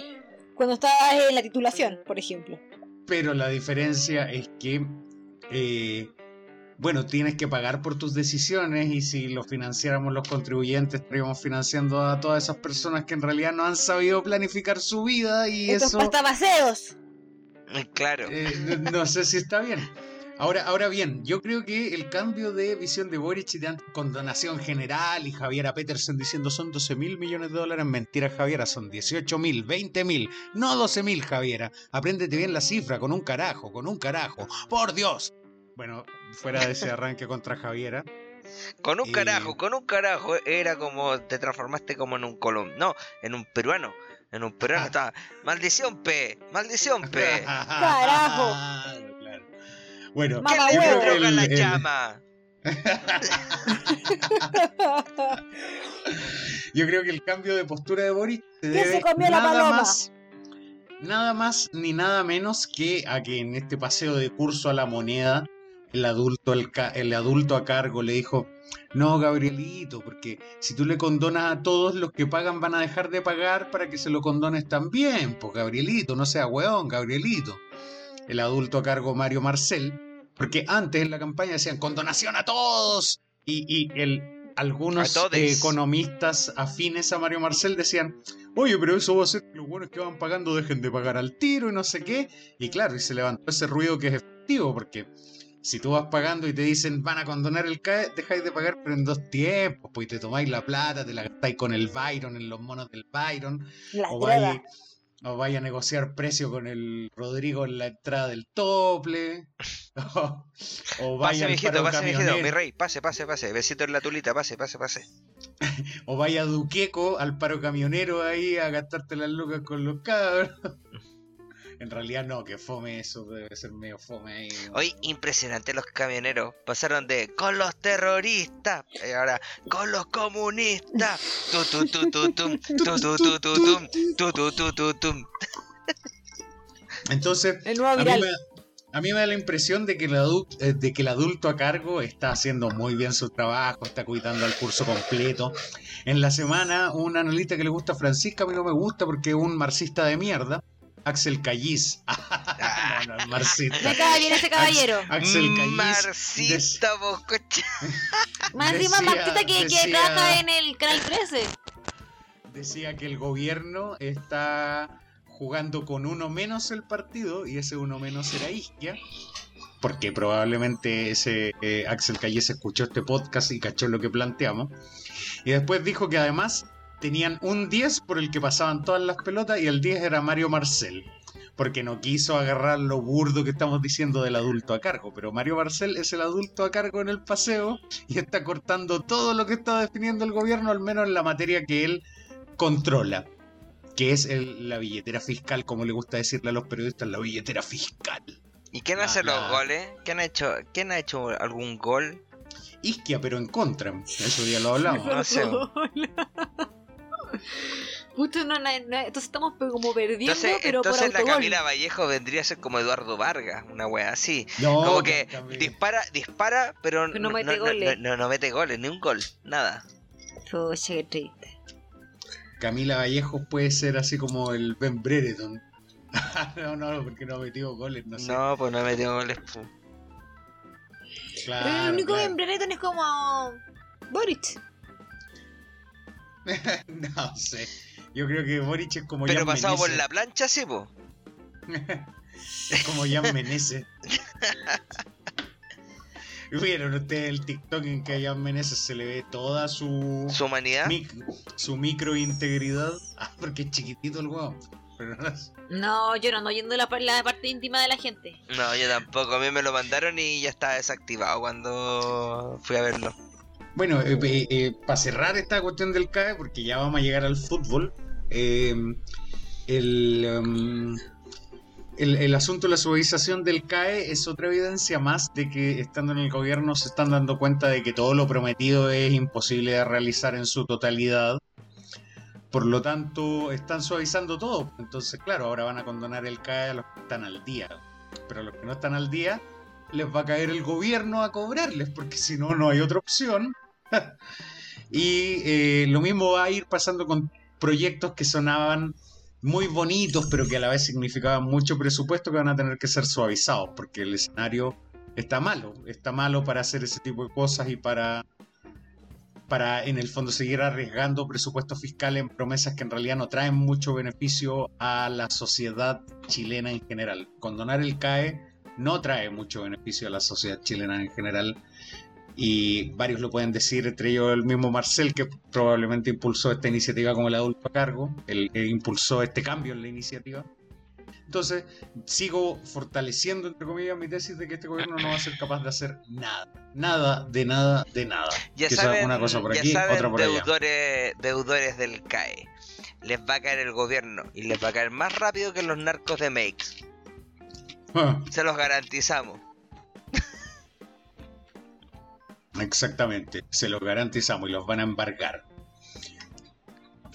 Cuando estabas en la titulación, por ejemplo. Pero la diferencia es que, eh, bueno, tienes que pagar por tus decisiones y si lo financiáramos los contribuyentes, estaríamos financiando a todas esas personas que en realidad no han sabido planificar su vida y Estos eso, pastapaseos. Eh, claro eh, no- no sé si está bien. Ahora, ahora bien, yo creo que el cambio de visión de Boric y de condonación general y Javiera Peterson diciendo son 12 mil millones de dólares, mentira Javiera, son 18 mil, 20 mil, no 12 mil Javiera. Apréndete bien la cifra, con un carajo, con un carajo, por Dios. Bueno, fuera de ese arranque contra Javiera. con un y- carajo con un carajo era como te transformaste como en un colom no en un peruano en un peruano Ah. estaba maldición P maldición P Carajo. Claro. Bueno, Mamá ¿Quién le droga a la el- llama? Yo creo que el cambio de postura de Boris se ¿Quién se debe comió la nada paloma? más, nada más ni nada menos que a que en este paseo de curso a la moneda el adulto, el, el adulto a cargo le dijo, no, Gabrielito, porque si tú le condonas a todos, los que pagan van a dejar de pagar para que se lo condones también. Pues Gabrielito, no sea weón, Gabrielito. El adulto a cargo Mario Marcel, porque antes en la campaña decían condonación a todos. Y, y el, algunos eh, economistas afines a Mario Marcel decían, oye, pero eso va a hacer que los buenos que van pagando dejen de pagar al tiro y no sé qué. Y claro, y se levantó ese ruido que es efectivo, porque si tú vas pagando y te dicen van a condonar el CAE, dejáis de pagar, pero en dos tiempos, pues y te tomáis la plata, te la gastáis con el Byron, en los monos del Byron, La o vaya, o vaya a negociar precio con el Rodrigo en la entrada del tople, o, o vaya Pase, mijito, pase, mijito, mi rey, pase, pase, pase. Besito en la tulita, pase, pase, pase. o vaya a Duqueco al paro camionero ahí a gastarte las lucas con los cabros. En realidad no, que fome eso, debe ser medio fome ahí. Hoy impresionante los camioneros. Pasaron de con los terroristas, y ahora con los comunistas. Tu, tu, tu, tu, tum, tu, tu, tu, tu, tum, tu, tu, tu, tu, tum. Entonces, El nuevo a mí, me, a mí me da la impresión de que, el adulto, de que el adulto a cargo está haciendo muy bien su trabajo, está cuidando al curso completo. En la semana, un analista que le gusta a Francisca, a mí no me gusta porque es un marxista de mierda, Axel Callis. no, no es marxista. Me cae bien ese caballero. Axel Callis. Marxista, vos, coche. Más encima Martita que, que decía- trabaja en el canal 13. decía que el gobierno está jugando con uno menos el partido y ese uno menos era Isquia. Porque probablemente ese eh, Axel Calles escuchó este podcast y cachó lo que planteamos. Y después dijo que además tenían un 10 por el que pasaban todas las pelotas y el 10 era Mario Marcel. Porque no quiso agarrar lo burdo que estamos diciendo del adulto a cargo. Pero Mario Marcel es el adulto a cargo en el paseo y está cortando todo lo que está definiendo el gobierno, al menos en la materia que él controla, que es el- la billetera fiscal, como le gusta decirle a los periodistas, la billetera fiscal. ¿Y quién Ah, hace los la- goles? ¿Quién ha hecho, quién ha hecho algún gol? Isquia, pero en contra. Eso ya lo hablamos. No sé. Puta, no, no, no, entonces estamos como perdiendo, Entonces, pero por entonces la. Camila Vallejo vendría a ser como Eduardo Vargas, una wea así. No, Como que dispara, dispara, pero, Pero no mete no, goles. no, no mete goles, ni un gol, nada. Pucha, qué triste. Camila Vallejo puede ser así como el Ben Brereton. no, no, porque no ha metido goles, no sé. No, pues no metió goles. Claro, Pero el único claro. en Brereton es como. Boric. no sé. Yo creo que Boric es como Pero Jan pasado por la plancha, sí, po. Es como Jan Menezes. ¿Vieron ustedes el TikTok en que a Jan Menezes se le ve toda su, Su humanidad. mic- su micro integridad? Ah, porque es chiquitito el huevo. Pero no es- No, yo no ando yendo la, la parte íntima de la gente. No, yo tampoco. A mí me lo mandaron y ya estaba desactivado cuando fui a verlo. Bueno, para cerrar esta cuestión del CAE, porque ya vamos a llegar al fútbol, eh, el, em, el, el asunto de la suavización del CAE es otra evidencia más de que estando en el gobierno se están dando cuenta de que todo lo prometido es imposible de realizar en su totalidad. Por lo tanto, están suavizando todo. Entonces, claro, ahora van a condonar el CAE a los que están al día. Pero a los que no están al día, les va a caer el gobierno a cobrarles, porque si no, no hay otra opción. y eh, lo mismo va a ir pasando con proyectos que sonaban muy bonitos, pero que a la vez significaban mucho presupuesto que van a tener que ser suavizados, porque el escenario está malo, está malo para hacer ese tipo de cosas y para, para en el fondo seguir arriesgando presupuestos fiscales en promesas que en realidad no traen mucho beneficio a la sociedad chilena en general. Condonar el CAE no trae mucho beneficio a la sociedad chilena en general y varios lo pueden decir, entre ellos el mismo Marcel, que probablemente impulsó esta iniciativa como el adulto a cargo, el que impulsó este cambio en la iniciativa. Entonces, sigo fortaleciendo, entre comillas, mi tesis de que este gobierno no va a ser capaz de hacer nada. Nada, de nada, de nada. Ya Que saben, una cosa por ya aquí, saben otra por allá. deudores, deudores del CAE. Les va a caer el gobierno y les va a caer más rápido que los narcos de Makes. Ah, Se los garantizamos. Exactamente, se los garantizamos y los van a embargar.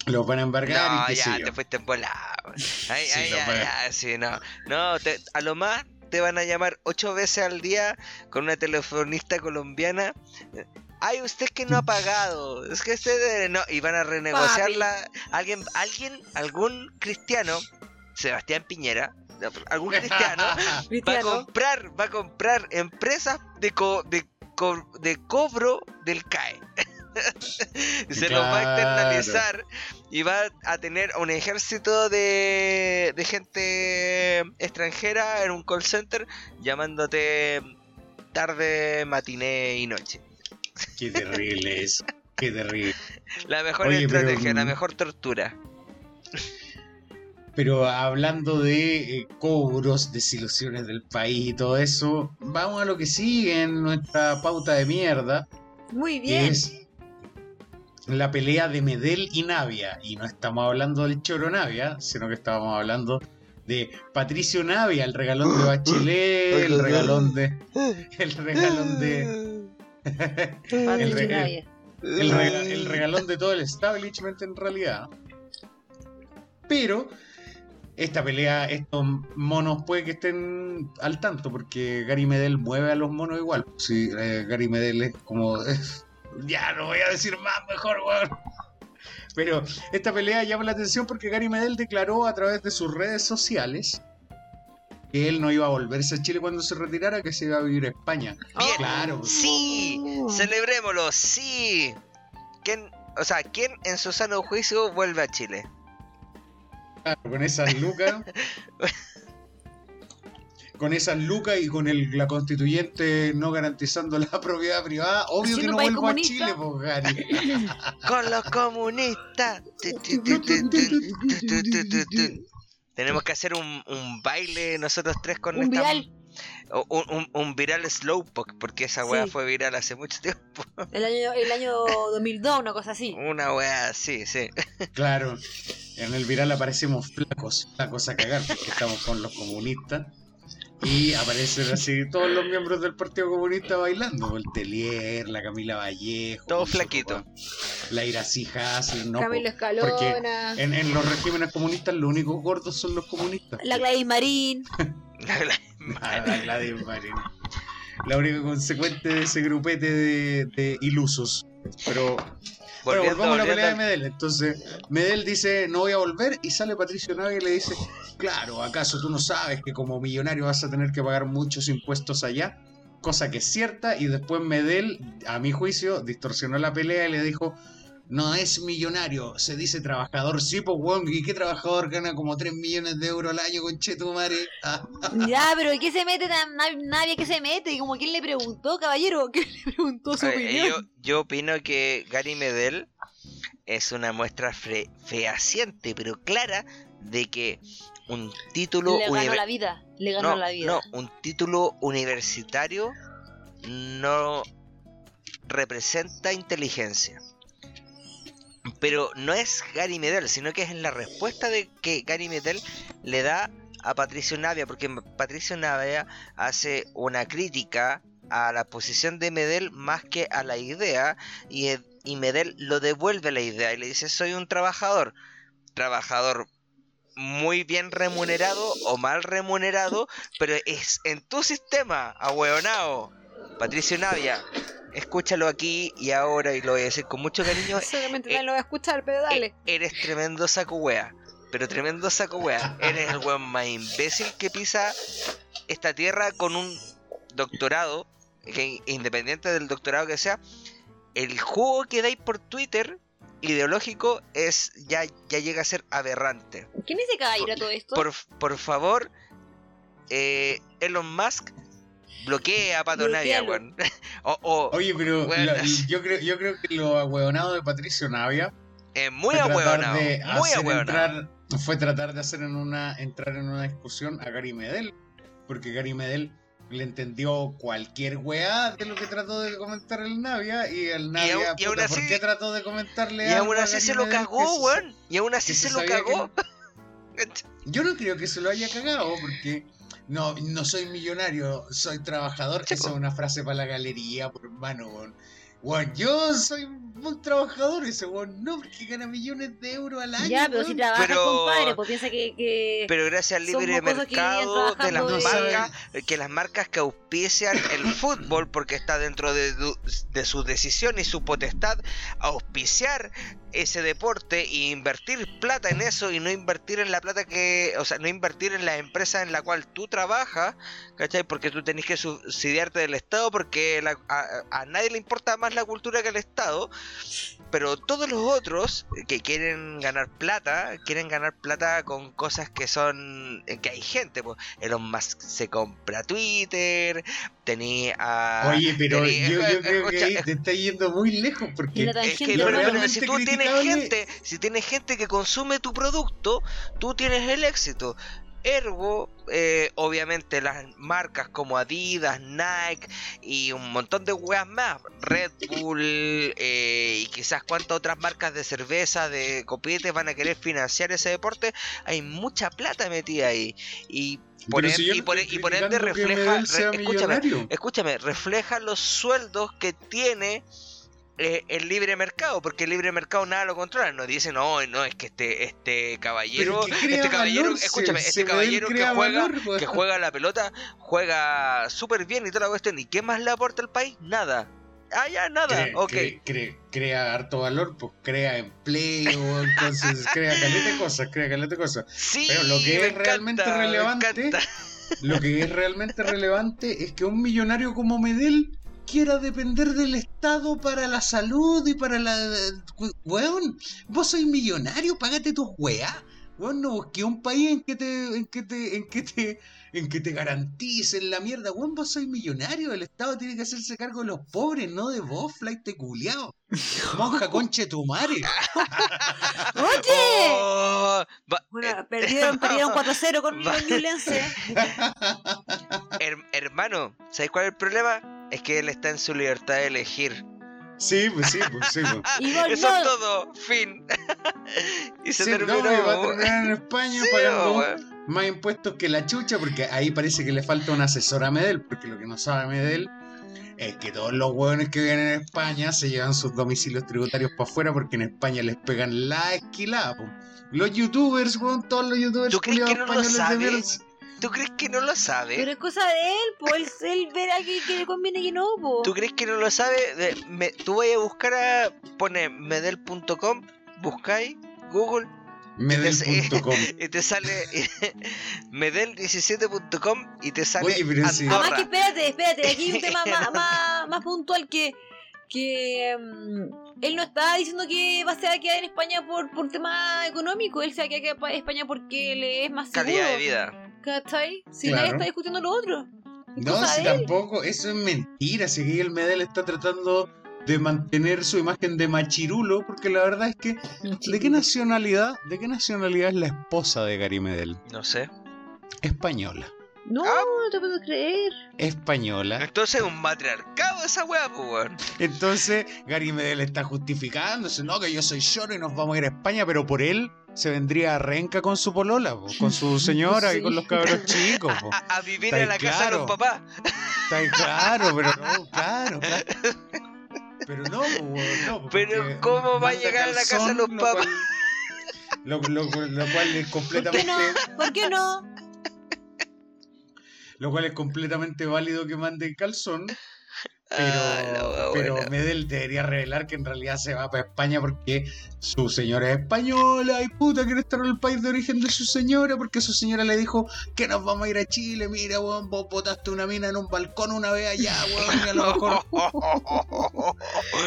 Los van a embargar No, y qué ya sé yo. te fuiste en volado. Ay, Sí, ay, lo ay, ay, sí, no. No, te- a lo más te van a llamar ocho veces al día con una telefonista colombiana. Ay, usted que no ha pagado. Es que usted no. Y van a renegociarla. Alguien, alguien, algún cristiano, Sebastián Piñera, algún cristiano, va a Cristiano. comprar, va a comprar empresas de, co- de, co- de cobro del CAE. Se los va a externalizar y va a tener un ejército de, de gente extranjera en un call center llamándote tarde, matiné y noche. Qué terrible es. Qué terrible. La mejor Oye, pero, estrategia, la mm, mejor tortura. Pero hablando de eh, cobros, desilusiones del país y todo eso, vamos a lo que sigue en nuestra pauta de mierda, Muy que bien. es la pelea de Medel y Navia. Y no estamos hablando del Choro Navia, sino que estábamos hablando de Patricio Navia, el regalón de Bachelet, el regalón de. El regalón de. El el regalón de todo el establishment en realidad. Pero esta pelea, estos monos puede que estén al tanto, porque Gary Medel mueve a los monos igual. Si Gary Medel es como. ya, no voy a decir más, mejor, weón. Pero esta pelea llama la atención porque Gary Medel declaró a través de sus redes sociales que él no iba a volverse a Chile cuando se retirara, que se iba a vivir a España. Bien. Claro. Sí, Oh. celebrémoslo, sí. ¿Quién, o sea, ¿quién en su sano juicio vuelve a Chile? Con esas lucas. con esas lucas y con la constituyente no garantizando la propiedad privada, obvio que no vuelvo comunista? a Chile, pues con los comunistas. Tenemos que hacer un, baile nosotros tres con un esta. Un, un- un viral slowpoke, porque esa weá Sí. fue viral hace mucho tiempo. El año, el año 2002, una cosa así. Una weá así, sí. Claro, en el viral aparecemos flacos, flacos a cagar, porque estamos con los comunistas. Y aparecen así todos los miembros del Partido Comunista bailando. El Telier, la Camila Vallejo. Todo flaquito. La Irací Hassel, no. Camilo Escalona. en, en los regímenes comunistas los únicos gordos son los comunistas. La Gladys Marín. La Gladys Marín. La única consecuente de ese grupete de, de ilusos. Pero bueno, volvamos a la pelea de Medel. Entonces, Medel dice, no voy a volver, y sale Patricio Navia y le dice, claro, ¿acaso tú no sabes que como millonario vas a tener que pagar muchos impuestos allá? cosa que es cierta, y después Medel, a mi juicio, distorsionó la pelea y le dijo, no es millonario, se dice trabajador. Sí, pues, weón, ¿y qué trabajador gana como 3 millones de euros al año con Chetumare? Ah, Ya, pero ¿qué se mete? tan- na- Nadie que se mete. Como quién le preguntó, caballero. ¿Quién le preguntó su Eh, opinión? yo, yo opino que Gary Medel es una muestra fehaciente, pero clara, de que un título le ganó la vida. Le ganó no, la vida. no, un título universitario no representa inteligencia. Pero no es Gary Medel, sino que es en la respuesta de que Gary Medel le da a Patricio Navia, porque Patricio Navia hace una crítica a la posición de Medel más que a la idea y, y Medel lo devuelve la idea y le dice soy un trabajador, trabajador muy bien remunerado o mal remunerado, pero es en tu sistema, ahueonao. Patricio Navia, escúchalo aquí y ahora, y lo voy a decir con mucho cariño, Seguramente eh, lo va a escuchar, pero dale. e- eres tremendo saco wea. Pero tremendo saco wea. Eres el weón más imbécil que pisa esta tierra con un doctorado, que independiente del doctorado que sea, el juego que dais por Twitter ideológico es ya, ya llega a ser aberrante. ¿Quién es ese caballero a todo esto? Por, por favor, eh, Elon Musk bloquea a Pato Navia, weón. o, o, Oye, pero la- yo, creo, yo creo que lo ahueonado de Patricio Navia muy fue tratar ahueonado. de Muy ahueonado. fue tratar de hacer en una, entrar en una discusión a Gary Medel, porque Gary Medel le entendió cualquier weá de lo que trató de comentar el Navia y el Navia, aún- y aún puta, así- ¿por qué trató de comentarle Y aún así se lo cagó, weón. Y aún así se se lo cagó. Yo no creo que se lo haya cagado, porque no, no soy millonario, soy trabajador. Sí, Esa es una frase para la galería, por hermano. Weón, yo soy un trabajador, ese weón, no, porque gana millones de euros al año. Ya, pero si trabajas, Pero- compadre, pues piensa que. que... Pero gracias al libre mercado de las de- marcas, que las marcas que auspician el fútbol, porque está dentro de, de su decisión y su potestad, auspiciar ese deporte e invertir plata en eso y no invertir en la plata que, o sea, no invertir en la empresa en la cual tú trabajas, ¿cachai? Porque tú tenés que subsidiarte del Estado porque la- a, a nadie le importa más la cultura que el Estado. Pero todos los otros que quieren ganar plata, quieren ganar plata con cosas que son. eh, que hay gente, pues. Elon Musk se compra Twitter, tenía a. Oye, pero tenía- yo, yo creo que ahí te está yendo muy lejos, porque es que, pero, pero si tú tienes gente, si tienes gente que consume tu producto, tú tienes el éxito. Ergo, eh, obviamente las marcas como Adidas, Nike y un montón de weas más, Red Bull eh, y quizás cuántas otras marcas de cerveza, de copetes van a querer financiar ese deporte, hay mucha plata metida ahí. Y por, en- si yo y por, estoy y por ende refleja, re- escúchame, refleja los sueldos que tiene eh, el libre mercado, porque el libre mercado nada lo controla, no dice, no, no, es que este, este caballero, crea este caballero, valor, escúchame, este caballero que crea juega, valor, weón. que juega la pelota, juega súper bien y toda la cuestión, ¿y qué más le aporta al país? Nada. Ah, ya, nada, Cre- ok. cre- cre- crea harto valor, pues crea empleo, entonces crea caleta de cosas, crea caleta de cosas. Sí, Pero lo que es realmente encanta, relevante. Lo que es realmente relevante es que un millonario como Medel quiera depender del Estado para la salud y para la... Weón, vos sois millonario, págate tus weas. Weón, no busqué un país en que te... En que te... En que te en que te garanticen la mierda, weón, vos sois millonario, el Estado tiene que hacerse cargo de los pobres, no de vos, flight de culiao. Monja conche tu madre. ¡Oye! Oh, Bueno, perdieron, perdieron 4-0 con Newlense. her- hermano, ¿sabes cuál es el problema? Es que él está en su libertad de elegir. Sí, pues sí, pues sí. Pues. Y. Eso es todo, fin. y se Sí, terminó. no, y va a terminar en España Sí, pagando weón. más impuestos que la chucha, porque ahí parece que le falta un asesor a Medel, porque lo que no sabe Medel es que todos los hueones que viven en España se llevan sus domicilios tributarios para afuera porque en España les pegan la esquilada. po. Los youtubers, weón, todos los youtubers ¿Tú crees que culiados no lo. ¿Tú crees que no lo sabe? Pero es cosa de él, pues él verá que, que le conviene que no, po. ¿Tú crees que no lo sabe? Me- tú vayas a buscar a. Pone medel.com, buscáis, Google, Medel.com. Y te sale medel17.com y te sale Oye, pero sí. Además que espérate, espérate, aquí hay un tema más, más, más puntual que, que mm, él no está diciendo que va a se va a quedar en España por, por tema económico, él se va a quedar en España porque le es más seguro. Calidad de vida. ¿Cachai? Si Claro. nadie está discutiendo lo otro. Es No, si tampoco, eso es mentira. Si aquí el Medel está tratando de mantener su imagen de machirulo, porque la verdad es que. ¿De qué nacionalidad? ¿De qué nacionalidad es la esposa de Gary Medel? No sé. Española. No, Ah. no te puedo creer. Española. Entonces es un matriarcado esa weá, pues weón. Entonces, Gary Medel está justificándose, no, que yo soy lloro y nos vamos a ir a España, pero por él se vendría a Renca con su polola, po, con su señora y con los cabros chicos. po. A, a vivir en la casa de los papás. Está claro, pero no, claro, claro. Pero no, po, no, Pero, ¿cómo va a llegar a la casa de los lo papás? cual- Lo, lo- lo cual es ¿Por qué completamente no? ¿Por qué no? Lo cual es completamente válido que mande calzón pero, Ah, pero. Medel debería revelar que en realidad se va para España porque su señora es española y puta quiere estar en el país de origen de su señora porque su señora le dijo que nos vamos a ir a Chile, mira weón, vos botaste una mina en un balcón una vez allá, weón, y a lo mejor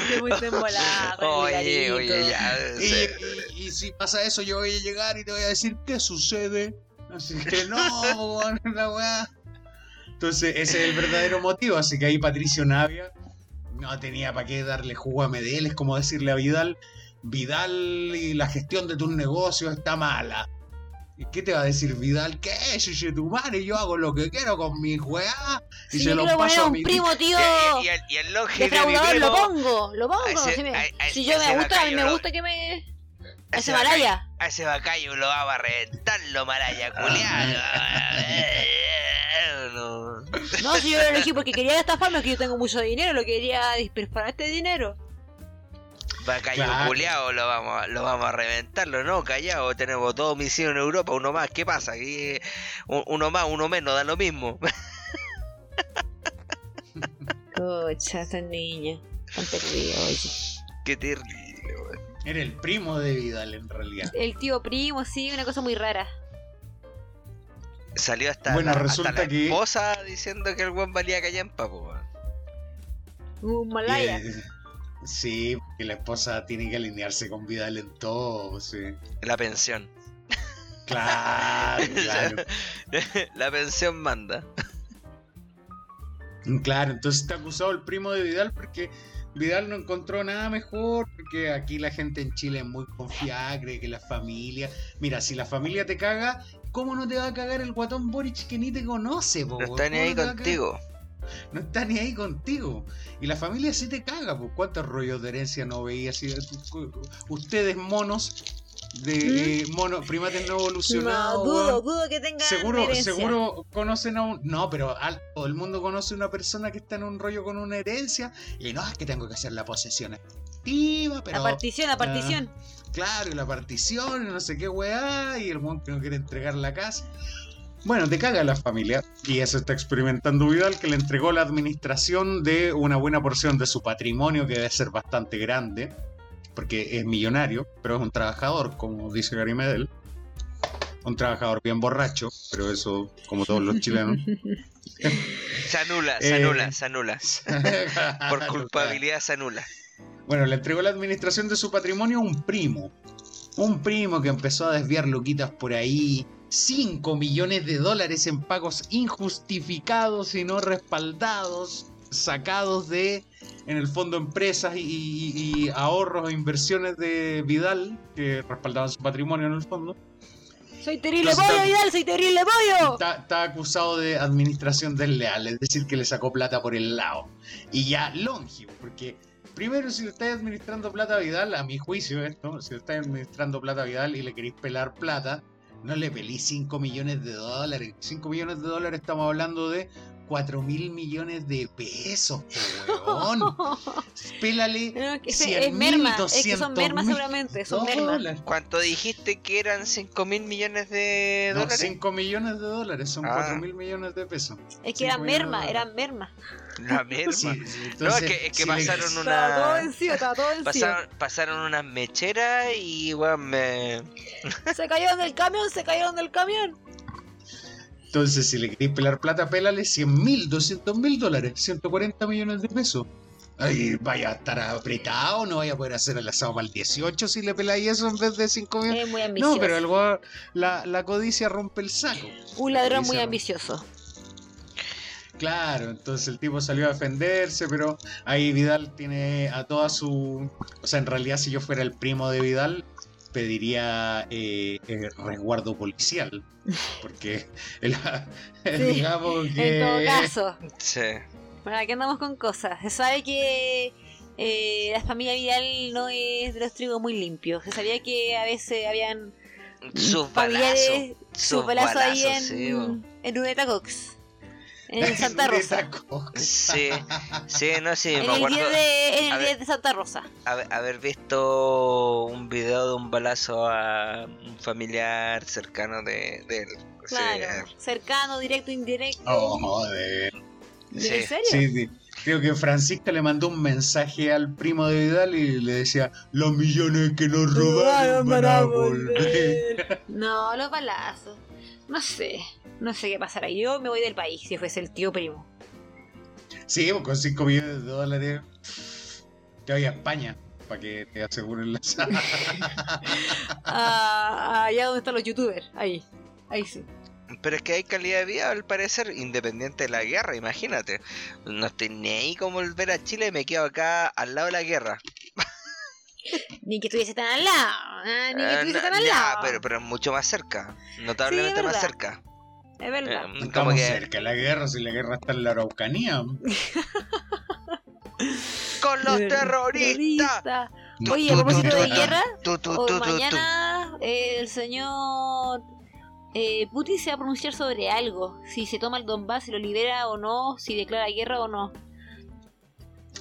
Qué muy. Oye, oye, ya. y, y- y si pasa eso yo voy a llegar y te voy a decir qué sucede. Así que no, weón, la weá. Entonces ese es el verdadero motivo, así que ahí Patricio Navia no tenía para qué darle jugo a Medel, es como decirle a Vidal, Vidal y la gestión de tus negocios está mala. ¿Y qué te va a decir Vidal? ¿Qué? Yo, tu madre, yo hago lo que quiero con mi weá y Si se yo lo paso a mi primo, tío. Y, el, y el longe de mi Defraudador, lo pongo, lo pongo. ese- si me- a- a- si yo me gusta, a mí me gusta que me. a ese Malaya. A ese bacayo lo vamos a reventar, lo maraya culiado. No. No, si yo lo elegí porque quería estafarme, es que yo tengo mucho dinero, lo quería dispersar este dinero. Bacayo Claro. culiao, lo vamos, a- lo vamos a reventarlo, ¿no? Callado, tenemos dos homicidios en Europa, uno más, ¿qué pasa? Aquí, un- uno más, uno menos, da lo mismo. Cocha, esta niña. Tan perdida, oye. Qué terrible, weón. Era el primo de Vidal en realidad. El tío primo, sí, una cosa muy rara. Salió hasta, Bueno, la, hasta la que- esposa diciendo que el buen valía callampa, po, weón. Un Malaya. Eh, sí, porque la esposa tiene que alinearse con Vidal en todo, sí. La pensión. Claro, claro. la pensión manda. Claro, entonces está acusado el primo de Vidal porque Vidal no encontró nada mejor, porque aquí la gente en Chile es muy confiada, cree que la familia... Mira, si la familia te caga, ¿cómo no te va a cagar el guatón Boric que ni te conoce, po, No está ni ¿Cómo ahí no contigo. No está ni ahí contigo. Y la familia sí te caga, pues cuántos rollos de herencia no veías. así, Ustedes monos de eh, mono, primates no No, evolucionados. dudo, weón. dudo que tengan Seguro, herencia. seguro conocen a un. No, pero al- todo el mundo conoce a una persona que está en un rollo con una herencia. Y no, es que tengo que hacer la posesión activa, pero. La partición, la partición. Claro, y la partición, y no sé qué weá, y el monte que no quiere entregar la casa. Bueno, te caga la familia, y eso está experimentando Vidal, que le entregó la administración de una buena porción de su patrimonio, que debe ser bastante grande, porque es millonario, pero es un trabajador, como dice Gary Medel. Un trabajador bien borracho, pero eso, como todos los chilenos. Se anula, Eh, se anula, se anula. Por culpabilidad se anula. Bueno, le entregó la administración de su patrimonio a un primo. Un primo que empezó a desviar luquitas por ahí. 5 millones de dólares en pagos injustificados y no respaldados. Sacados de, en el fondo, empresas y, y- y ahorros e inversiones de Vidal, que respaldaban su patrimonio en el fondo. Soy terrible Entonces, pollo, Vidal, soy terrible pollo. Está, está acusado de administración desleal, es decir, que le sacó plata por el lado. Y ya longivo, porque primero si estáis administrando plata Vidal, a mi juicio esto, si le estáis administrando plata Vidal y le queréis pelar plata, no le pelís 5 millones de dólares. 5 millones de dólares estamos hablando de 4 mil millones de pesos, weón. Pélale No, que ese 100 es merma, mil, es que son 200 mermas mil seguramente, son mermas. dólares. ¿Cuánto dijiste que eran 5 mil millones de No, dólares? 5 millones de dólares, son Ah. 4 mil millones de pesos. Es que eran merma, eran merma. La merma. Sí, no, es que, es que pasaron todo una. todo. Pasaron, pasaron unas mecheras y weón me. Se cayeron del camión, se cayeron del camión. Entonces, si le queréis pelar plata, pélale 100 mil, 200 mil dólares, 140 millones de pesos. Ay, vaya a estar apretado, no vaya a poder hacer el asado para el 18 si le peláis eso en vez de 5 mil. Es muy ambicioso. No, pero el la, la codicia rompe el saco. Un La ladrón muy ambicioso. Claro, entonces el tipo salió a defenderse, pero ahí Vidal tiene a toda su... O sea, en realidad si yo fuera el primo de Vidal, pediría eh, eh, resguardo policial. Porque el- digamos que... En todo caso, Sí. ¿para qué andamos con cosas? Se sabe que eh, la familia Vidal no es de los trigos muy limpios. Se sabía que a veces habían Sus balazos. familiares, sus balazos ahí en, sí, en Cox. En Santa Rosa. Sí, sí, no, sí, En me el 10 de, en el. 10 de Santa Rosa. haber, haber visto un video de un balazo a un familiar cercano de, de él. Sí, Claro. Cercano, directo, indirecto. Oh, joder. Sí. ¿En serio? Sí, sí. Creo que Francisca le mandó un mensaje al primo de Vidal y le decía, los millones que nos robaron van a volver. No, los balazos. No sé. No sé qué pasará. Yo me voy del país si fuese el tío primo. Sí, pues con 5 millones de dólares te voy a España para que te aseguren la sala. Ah, allá donde están los youtubers. Ahí. Ahí sí. Pero es que hay calidad de vida al parecer, independiente de la guerra, imagínate. No estoy ni ahí como volver a Chile, me quedo acá al lado de la guerra. Ni que estuviese tan al lado. ah, ni que Eh, estuviese tan al ya, lado. pero, pero mucho más cerca, notablemente Sí, más cerca. Es verdad. Eh, Estamos que cerca de la guerra, si la guerra está en la Araucanía. con los Ter- terroristas. terrorista. Oye, a propósito de guerra, mañana eh, el señor eh, Putin se va a pronunciar sobre algo. Si se toma el Donbass, si lo libera o no, si declara guerra o no.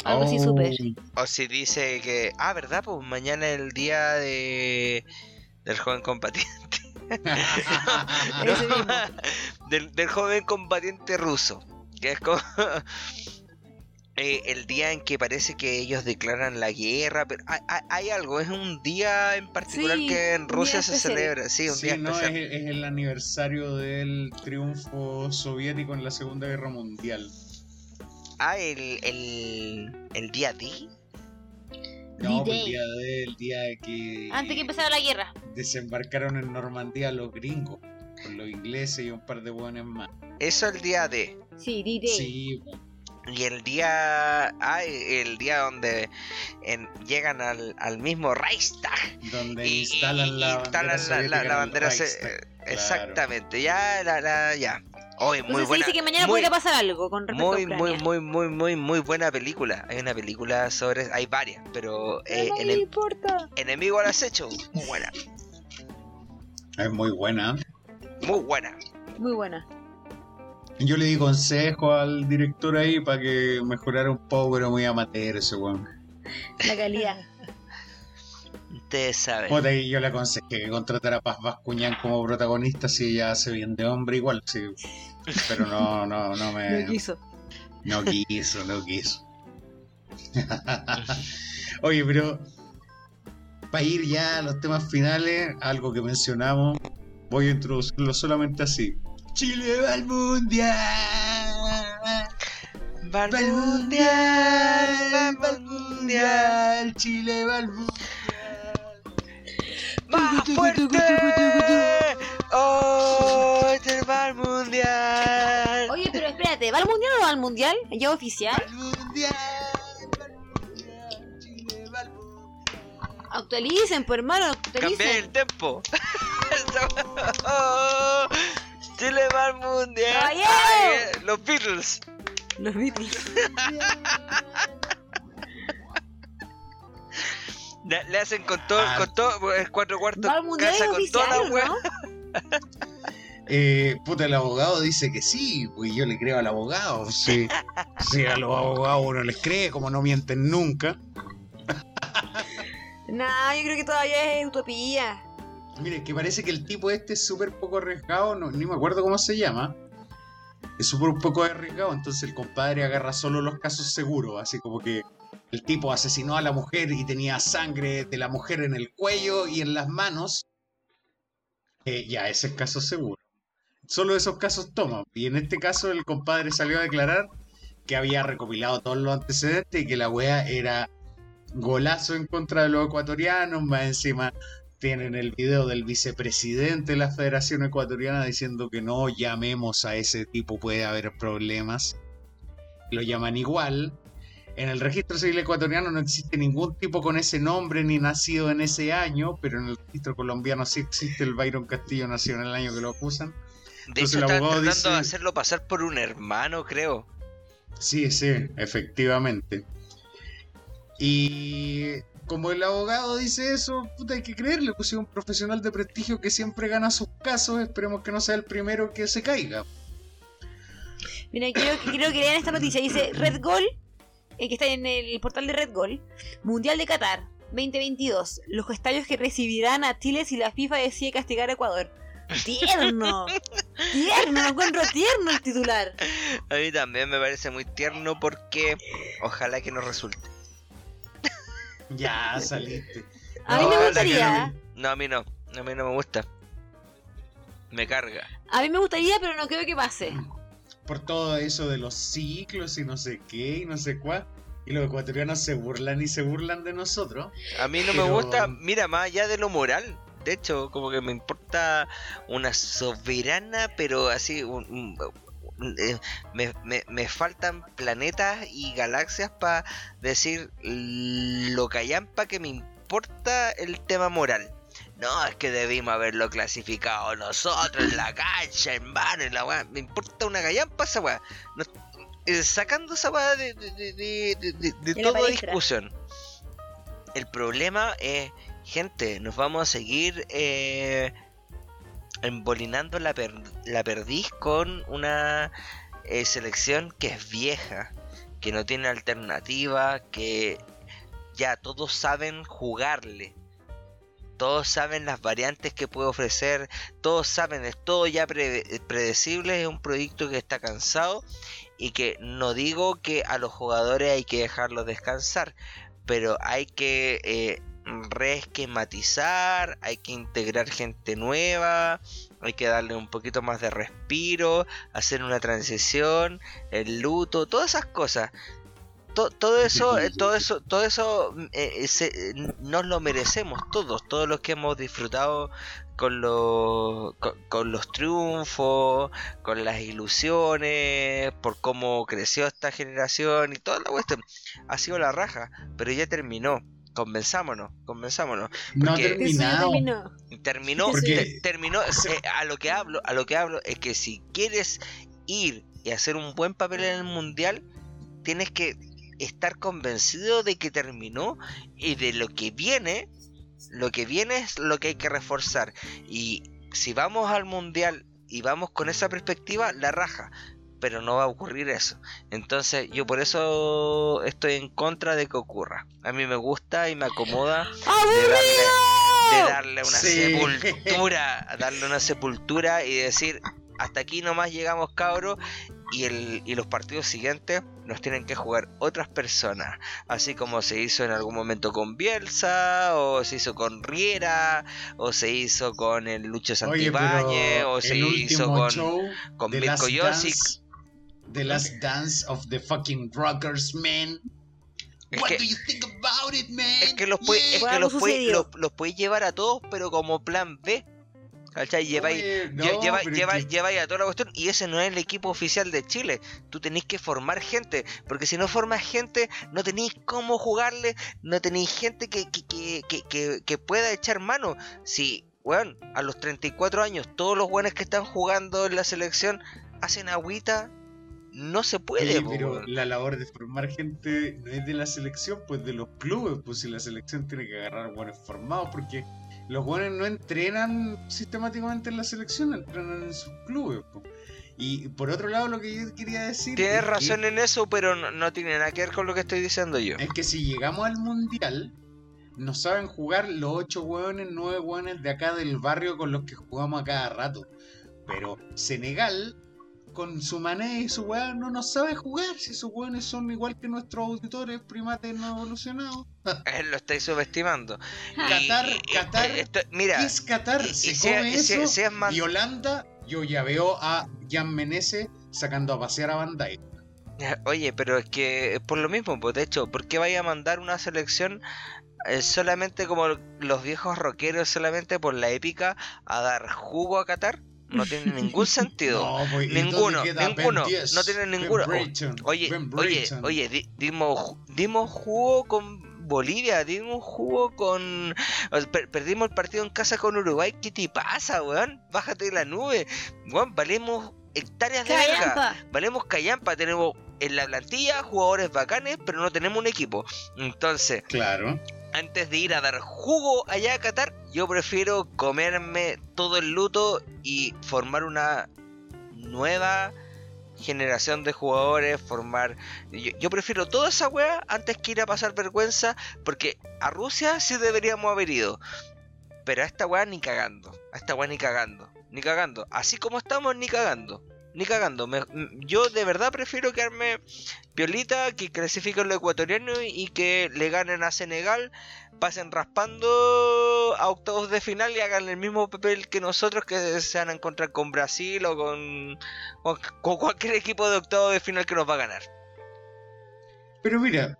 Algo así Oh. súper. O si dice que, ah, ¿verdad? Pues mañana es el día de del joven combatiente. Del, del joven combatiente ruso. Que es como eh, el día en que parece que ellos declaran la guerra. Pero hay, hay- hay algo, es un día en particular Sí, que en Rusia se celebra. Sí, un Sí, día no, es, especial. es el aniversario del triunfo soviético en la Segunda Guerra Mundial. Ah, el, el, el día D. No, el día de, el día de que Antes que empezara la guerra. desembarcaron en Normandía los gringos, con los ingleses y un par de buenos más. Eso el día D. Sí, D-Day. Sí, Y el día. Ah, el día donde en- llegan al, al mismo Reichstag. donde y- instalan y- la instalan bandera la, la- la bandera. se- Reichstag, claro. Exactamente, ya, la, la- ya. Hoy, muy Entonces se buena. dice que mañana muy, podría pasar algo con respecto muy, a muy, Ucrania. muy, muy, muy, muy buena película. Hay una película sobre. Hay varias, pero. eh, no me importa. enemigo al acecho. Muy buena. Es muy buena. Muy buena. Muy buena. Yo le di consejo al director ahí para que mejorara un poco, pero muy amateur ese weón. La calidad. Ustedes saben. Puta, yo le aconsejé que contratara a Paz Bascuñán como protagonista si ella hace bien de hombre igual, sí. Pero no, no, no me... No quiso. No quiso, no quiso. Oye, pero para ir ya a los temas finales, algo que mencionamos, voy a introducirlo solamente así. Chile va al mundial. Va al Va al mundial, va al mundial, Chile va al mundial. ¡Más fuerte! Mundial! Oye, pero espérate, ¿va al mundial o no va al mundial? ¿Ya oficial? Al mundial, va al mundial, Chile va al mundial. Actualicen, pues hermano, Cambié el actualicen. tempo. ¡Oh! Chile va al mundial. ¡Caballero! Ay, eh, los Beatles. Los Beatles. Le, hacen con todo, Ah. con todo, es cuatro cuartos, ¿Va al mundial casa con toda oficial la o wea. no? Eh, puta, el abogado dice que sí, pues yo le creo al abogado. Sí, sí, a los abogados uno les cree, como no mienten nunca. Nah, yo creo que todavía es utopía. Mire, que parece que el tipo este es súper poco arriesgado, no, ni me acuerdo cómo se llama. Es súper poco arriesgado, entonces el compadre agarra solo los casos seguros, así como que el tipo asesinó a la mujer y tenía sangre de la mujer en el cuello y en las manos. Eh, ya, ese es caso seguro. Solo esos casos toman. Y en este caso el compadre salió a declarar que había recopilado todos los antecedentes y que la wea era golazo en contra de los ecuatorianos, más encima tienen el video del vicepresidente de la Federación Ecuatoriana diciendo que no llamemos a ese tipo, puede haber problemas. Lo llaman igual. En el registro civil ecuatoriano no existe ningún tipo con ese nombre ni nacido en ese año, pero en el registro colombiano sí existe el Byron Castillo, nació en el año que lo acusan. De hecho, están tratando de hacerlo pasar por un hermano, creo. Sí, sí, efectivamente. Y como el abogado dice eso, puta, hay que creerle, pues es un profesional de prestigio que siempre gana sus casos, esperemos que no sea el primero que se caiga. Mira, quiero, quiero que lean esta noticia, dice Red Gol, el que está en el portal de Red Gol, Mundial de Qatar 2022, los estadios que recibirán a Chile si la FIFA decide castigar a Ecuador. Tierno, tierno, encuentro tierno el titular. A mí también me parece muy tierno porque ojalá que no resulte. Ya saliste. A mí me gustaría. No, a mí no. A mí no me gusta. Me carga. A mí me gustaría, pero no creo que pase. Por todo eso de los ciclos y no sé qué y no sé cuál. Y los ecuatorianos se burlan y se burlan de nosotros. A mí no me gusta, mira, más allá de lo moral. De hecho, como que me importa una soberana, pero así, un, eh, me, me, faltan planetas y galaxias para decir lo callampa que me importa el tema moral. No, es que debimos haberlo clasificado nosotros en la cancha, en vano, en la weá. Me importa una gallampa esa weá. Eh, sacando esa weá de, de, toda discusión. El problema es, gente, nos vamos a seguir eh, embolinando la, la perdiz con una eh, selección que es vieja, que no tiene alternativa, que ya todos saben jugarle. Todos saben las variantes que puede ofrecer, todos saben, es todo ya predecible, es un proyecto que está cansado y que no digo que a los jugadores hay que dejarlos descansar, pero hay que eh, reesquematizar, hay que integrar gente nueva, hay que darle un poquito más de respiro, hacer una transición, el luto, todas esas cosas. todo eso, eh, todo eso, todo eso eh, eh, nos lo merecemos todos, todos los que hemos disfrutado con los, con, los triunfos, con las ilusiones, por cómo creció esta generación y toda la cuestión. Ha sido la raja, pero ya terminó convenzámonos, convenzámonos. No terminado. Terminó, terminó, eh, a lo que hablo, a lo que hablo es que si quieres ir y hacer un buen papel en el mundial, tienes que estar convencido de que terminó y de lo que viene, lo que viene es lo que hay que reforzar. Y si vamos al mundial y vamos con esa perspectiva, la raja pero no va a ocurrir eso. Entonces yo por eso estoy en contra de que ocurra. A mí me gusta y me acomoda de darle, una sepultura, darle una sepultura y decir, hasta aquí nomás llegamos cabros y, el, y los partidos siguientes nos tienen que jugar otras personas, así como se hizo en algún momento con Bielsa, o se hizo con Riera, o se hizo con el Lucho Santibáñez, o se hizo con, con Mirko Josic. The Last Dance of the fucking Rockers, man. What do you think about it, man? Es que los puedes los puede, llevar a todos, pero como plan B. ¿Cachai? Lleváis, lleva, lleva, a toda la cuestión y ese no es el equipo oficial de Chile. Tú tenéis que formar gente, porque si no formas gente, no tenéis cómo jugarle, no tenéis gente que, que, que, que, pueda echar mano. Si, bueno, a los 34 años, todos los buenos que están jugando en la selección hacen agüita, no se puede. pero la labor de formar gente no es de la selección, pues de los clubes, pues si la selección tiene que agarrar buenos formados, porque los buenos no entrenan sistemáticamente en la selección, entrenan en sus clubes. Y por otro lado, lo que yo quería decir. Tienes que- razón en eso, pero no, no tiene nada que ver con lo que estoy diciendo yo. es que si llegamos al mundial, no saben jugar los ocho hueones, nueve hueones de acá del barrio con los que jugamos a cada rato. Pero Senegal, con su manera y su hueá, no nos sabe jugar. Si esos hueones son igual que nuestros auditores primates no evolucionados. Lo estáis subestimando. Qatar, y- Qatar, esto- mira, ¿Qué es Qatar? y- Se y come sea- eso. más- Y Holanda, yo ya veo a Jan Menezes sacando a pasear a Bandai. Oye, pero es que por lo mismo, pues de hecho, ¿por qué vaya a mandar una selección eh, solamente como los viejos rockeros, solamente por la épica, a dar jugo a Qatar? No tiene ningún sentido. No, pues, ¿y Ninguno, ninguno, Ben 10? no tiene ninguno. Oye, oye, oye, di- dimos, dimos jugo con Bolivia, dimos jugo con... per- perdimos el partido en casa con Uruguay, ¿qué te pasa, weón? Bájate de la nube, weón, valemos hectáreas de verga. Valemos callampa, tenemos en la plantilla jugadores bacanes, pero no tenemos un equipo. Entonces, Claro. Antes de ir a dar jugo allá a Qatar, yo prefiero comerme todo el luto y formar una nueva generación de jugadores, formar... Yo, prefiero toda esa weá antes que ir a pasar vergüenza, porque a Rusia sí deberíamos haber ido. Pero a esta weá ni cagando, a esta weá ni cagando, ni cagando. Así como estamos, ni cagando. Ni cagando. Me- yo de verdad prefiero quedarme piolita, que clasifiquen los ecuatorianos y que le ganen a Senegal, pasen raspando a octavos de final y hagan el mismo papel que nosotros que se van a encontrar con Brasil o con, con cualquier equipo de octavos de final que nos va a ganar. Pero mira,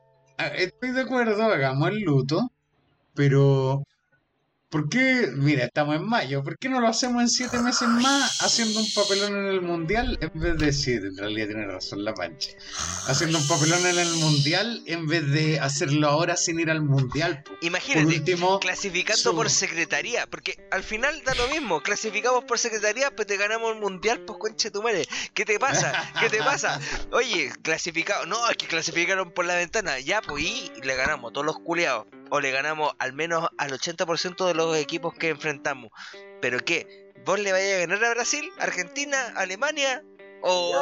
estoy de acuerdo, hagamos el luto, pero ¿por qué? Mira, estamos en mayo, ¿por qué no lo hacemos en siete meses más haciendo un papelón en el mundial en vez de siete? En realidad tiene razón la pancha. Haciendo un papelón en el mundial en vez de hacerlo ahora sin ir al mundial. po. Por Imagínate, último, clasificando su- por secretaría, porque al final da lo mismo, clasificamos por secretaría, pues te ganamos el mundial, pues conche tu madre. ¿Qué te pasa? ¿Qué te pasa? Oye, clasificado, no, es que clasificaron por la ventana, ya, pues y le ganamos todos los culeados, o le ganamos al menos al 80% de los equipos que enfrentamos. ¿Pero qué? ¿Vos le vais a ganar a Brasil, Argentina, Alemania? O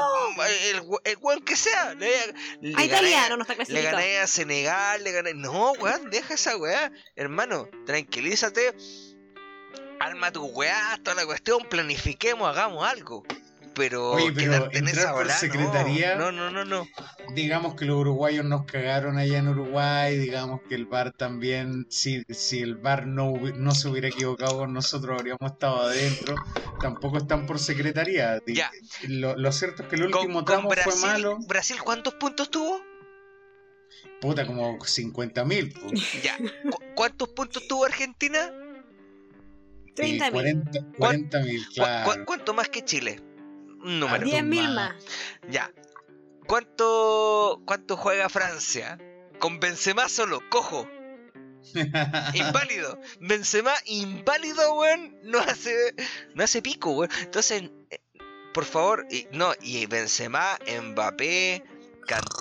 el, el weón que sea. Le, le A italiano no está le gané a Senegal, le gané. No, weón, deja esa weá. Hermano, tranquilízate. Arma tu weá, toda la cuestión, planifiquemos, hagamos algo. Pero, Oye, pero quedarte en entrar esa por secretaría- No, no, no, no. digamos que los uruguayos nos cagaron allá en Uruguay, digamos que el VAR también, si, si el VAR no, no se hubiera equivocado con nosotros, habríamos estado adentro. Tampoco están por secretaría. Ya. Lo, lo cierto es que el último con tramo Brasil, fue malo. Brasil, ¿cuántos puntos tuvo? Puta, como 50 mil. Ya. ¿Cu- ¿Cuántos puntos tuvo Argentina? 30 mil. 40 mil, ¿Cu- claro. cu- ¿Cuánto más que Chile? Un número. Harto 10 mil más. más. Ya. ¿Cuánto, ¿Cuánto juega Francia? Con Benzema solo, cojo. Inválido. Benzema, inválido, weón. No hace, no hace pico, weón. Entonces, eh, por favor, y, no, y Benzema, Mbappé,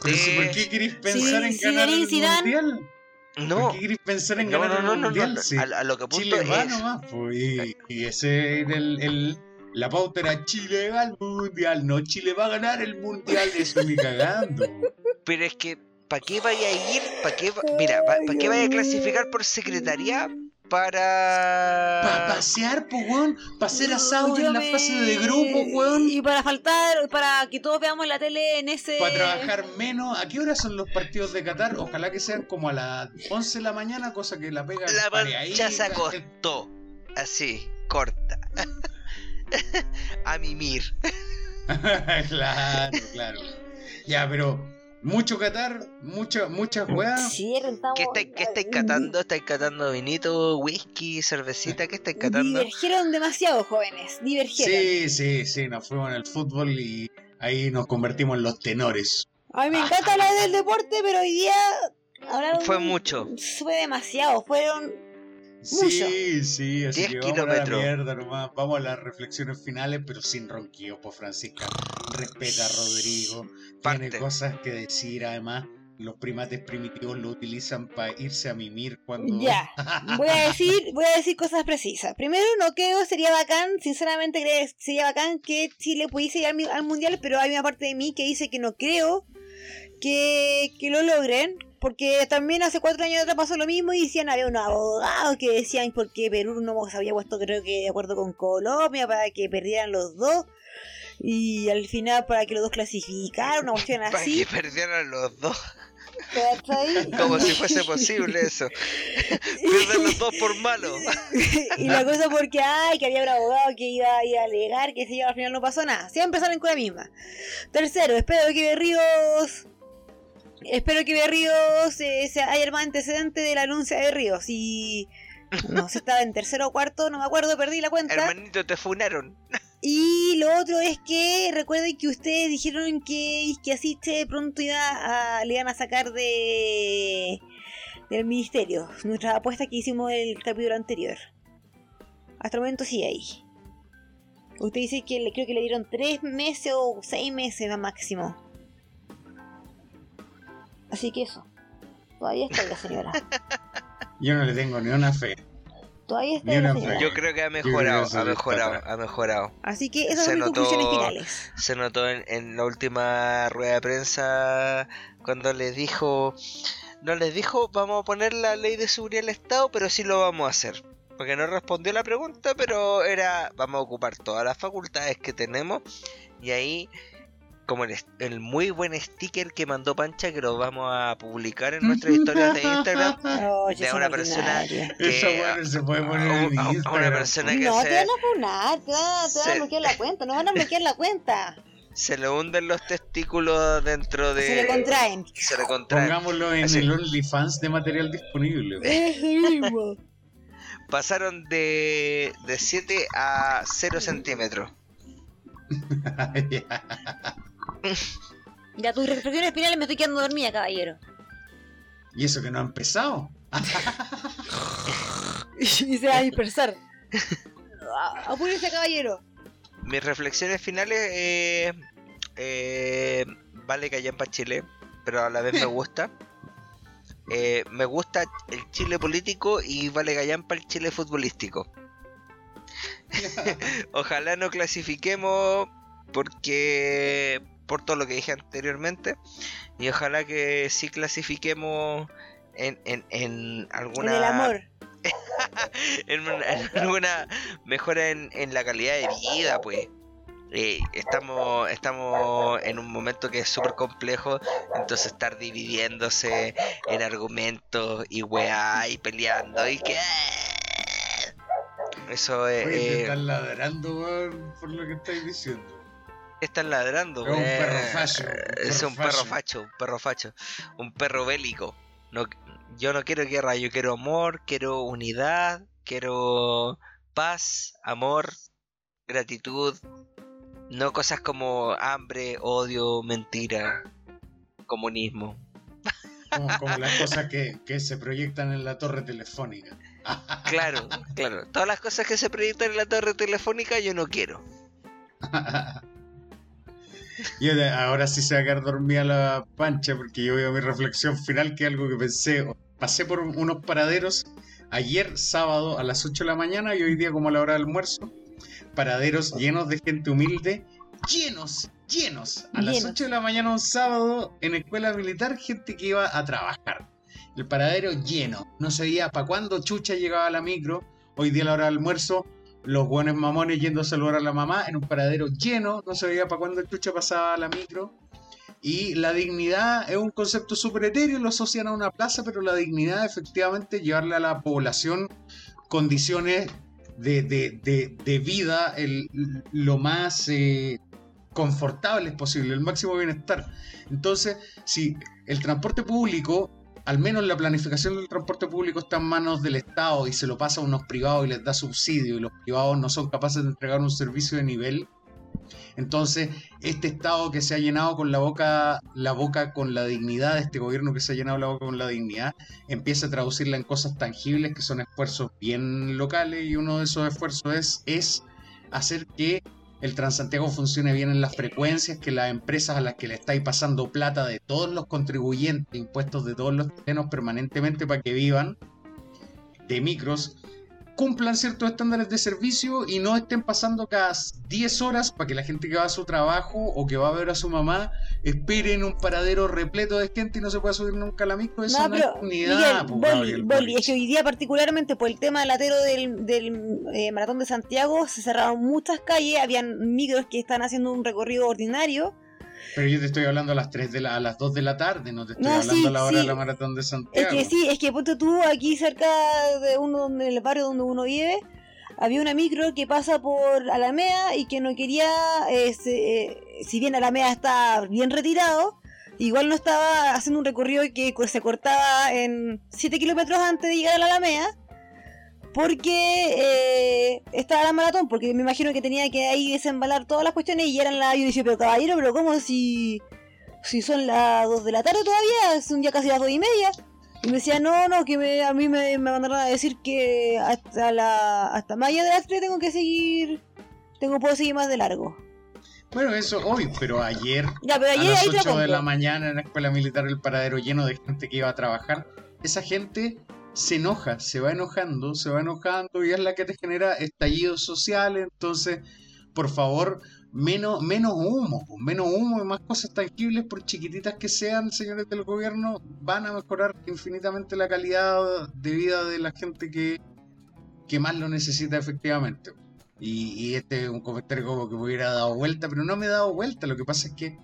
Pero si, ¿por Kanté. qué queréis pensar en Zidane, ganar el Zidane. mundial? No, ¿Por qué queréis pensar en no, ganar no, no, el no, mundial? no, Sí. A, a lo que apunto Chile va es. nomás, pues, y, y ese era el, el- la pauta era Chile va al mundial, no Chile va a ganar el mundial, eso ni cagando. Pero es que, ¿para qué vaya a ir? ¿Para qué, va- mira, ¿para qué vaya a clasificar por secretaría? Para. Para pasear, pues, weón, para hacer asado Yo en la me- fase de grupo, weón, Y para faltar, para que todos veamos la tele en ese. para trabajar menos. ¿A qué hora son los partidos de Qatar? Ojalá que sean como a las 11 de la mañana, cosa que la pega La ahí, mancha se acostó. Así, corta. a mimir. claro, claro. Ya, pero mucho Qatar, mucho, muchas weas. Sí, rentamos. ¿Qué estáis, qué estáis catando? ¿Estáis catando vinito, whisky, cervecita? ¿Qué estáis catando? Divergieron demasiado, jóvenes. Divergieron. Sí, sí, sí, nos fuimos en el fútbol y ahí nos convertimos en los tenores. A mí me encanta hablar del deporte, pero hoy día hablaron. Fue mucho. Fue demasiado. Fueron. Sí, sí, así 10 que vamos a la mierda nomás. Vamos a las reflexiones finales, pero sin ronquillo, pues Francisca. Respeta a Rodrigo. Parte. Tiene cosas que decir, además. los primates primitivos lo utilizan para irse a mimir cuando... Ya, voy a decir, voy a decir cosas precisas. Primero, no creo, sería bacán, sinceramente creo que sería bacán que Chile pudiese ir al, al mundial, pero hay una parte de mí que dice que no creo que, que lo logren, porque también hace cuatro años atrás pasó lo mismo y decían, había unos abogados que decían porque Perú no se había puesto creo que de acuerdo con Colombia para que perdieran los dos. Y al final para que los dos clasificaran, una cuestión Para así. que perdieran los dos. Como si fuese posible eso. Pierden los dos por malo. y la cosa porque, ay, que había un abogado que iba, iba a alegar, que si al final no pasó nada. Siempre salen con la misma. Tercero, espero que Berríos... Espero que Berríos eh, se- haya más antecedente de la anuncia de Ríos. Y... No sé, estaba en tercero o cuarto, no me acuerdo, perdí la cuenta. Hermanito, te funaron. Y lo otro es que recuerden que ustedes dijeron que, que Asiste pronto iba a, le iban a sacar de del ministerio. Nuestra apuesta que hicimos el capítulo anterior. Hasta el momento sí ahí. Usted dice que le, creo que le dieron tres meses o seis meses más máximo. Así que eso. Todavía está la señora. Yo no le tengo ni una fe. Todavía está la una señora. fe. Yo creo que ha mejorado, ha mejorado, ha mejorado. Así que esas Se son mis notó- conclusiones finales. Se notó en, en la última rueda de prensa cuando les dijo, no les dijo vamos a poner la ley de seguridad del Estado, pero sí lo vamos a hacer. Porque no respondió la pregunta, pero era vamos a ocupar todas las facultades que tenemos y ahí como el, el muy buen sticker que mandó Pancha que lo vamos a publicar en nuestras historias de Instagram Oh, de una persona que se puede poner a, en a- a una persona que No, te se, van a funar, te van a, te van a bloquear la cuenta, no van a bloquear la cuenta. se le hunden los testículos dentro de Se le contraen. se le contraen. Pongámoslo en Así. el OnlyFans de material disponible. Pasaron de, de 7 a 0 centímetros. Ya. Tus reflexiones finales me estoy quedando dormida, caballero. y eso que no ha empezado. y se va a dispersar. A- Apúrese, caballero. Mis reflexiones finales, eh, eh, vale que para Chile, pero a la vez me gusta. Eh, me gusta el Chile político y vale Gallampa el Chile futbolístico. Ojalá no clasifiquemos porque por todo lo que dije anteriormente y ojalá que sí clasifiquemos en, en, en alguna En el amor. en, una- en alguna mejora en, en la calidad de vida, pues. Eh, estamos, estamos en un momento que es súper complejo, entonces estar dividiéndose en argumentos y weá y peleando y que... Eso es... Eh, están ladrando weón, por lo que estáis diciendo. Están ladrando, Es un perro facho, un Es perro un perro facho. facho, un perro facho, un perro bélico. No, yo no quiero guerra, yo quiero amor, quiero unidad, quiero paz, amor, gratitud. No cosas como hambre, odio, mentira, comunismo. Como, como las cosas que, que se proyectan en la torre telefónica. Claro, claro. Todas las cosas que se proyectan en la torre telefónica yo no quiero. Yo de- ahora sí se va a quedar dormida la pancha porque yo veo mi reflexión final que algo que pensé. Pasé por un- unos paraderos ayer sábado a las 8 de la mañana y hoy día como a la hora del almuerzo. Paraderos llenos de gente humilde. Llenos, llenos. A las Llenos. 8 de la mañana un sábado en escuela militar gente que iba a trabajar. El paradero lleno. No sabía para cuándo chucha llegaba la micro. Hoy día a la hora del almuerzo los buenos mamones yendo a saludar a la mamá en un paradero lleno, no se veía para cuándo el chucha pasaba la micro. Y la dignidad es un concepto súper etéreo, lo asocian a una plaza, pero la dignidad efectivamente llevarle a la población condiciones de, de- de- de vida el- lo más eh, confortables posible, el máximo bienestar. Entonces, si el transporte público al menos la planificación del transporte público está en manos del Estado y se lo pasa a unos privados y les da subsidio y los privados no son capaces de entregar un servicio de nivel. Entonces, este Estado que se ha llenado con la boca, la boca con la dignidad, este gobierno que se ha llenado la boca con la dignidad, empieza a traducirla en cosas tangibles que son esfuerzos bien locales y uno de esos esfuerzos es, es hacer que el Transantiago funcione bien en las frecuencias, que las empresas a las que le estáis pasando plata de todos los contribuyentes, impuestos de todos los chilenos permanentemente para que vivan, de micros, cumplan ciertos estándares de servicio y no estén pasando cada 10 horas para que la gente que va a su trabajo o que va a ver a su mamá espere en un paradero repleto de gente y no se pueda subir nunca a la micro. Eso no, pero, es unidad. Miguel, Boli, es que hoy día particularmente por el tema del latero del, del, eh, Maratón de Santiago se cerraron muchas calles, habían micros que están haciendo un recorrido ordinario. Pero yo te estoy hablando a las 3 de la, a las 2 de la tarde, no te estoy No, hablando sí, a la hora sí. de la maratón de Es Santiago. que sí, es que ponte tú aquí cerca de uno, donde- el barrio donde uno vive, había una micro que pasa por Alameda y que no quería, eh, se- eh, si bien Alameda está bien retirado, igual no estaba haciendo un recorrido que se cortaba en 7 kilómetros antes de llegar a la Alameda. Porque eh, estaba la maratón, porque me imagino que tenía que ahí desembalar todas las cuestiones y eran la... Yo decía, pero caballero, pero ¿cómo si, si son las 2 de la tarde todavía? Son ya casi las 2 y media. Y me decía, no, no, que me- a mí me, me mandaron a decir que hasta la hasta mayo de las 3 tengo que seguir, tengo puedo seguir más de largo. Bueno, eso hoy, pero ayer Ya, pero a ayer las te lo 8 de la mañana en la escuela militar el paradero lleno de gente que iba a trabajar, esa gente se enoja, se va enojando, se va enojando y es la que te genera estallidos sociales, entonces, por favor, menos, menos humo, menos humo y más cosas tangibles, por chiquititas que sean, señores del gobierno, van a mejorar infinitamente la calidad de vida de la gente que, que más lo necesita efectivamente. Y, y este es un comentario como que me hubiera dado vuelta, pero no me he dado vuelta. Lo que pasa es que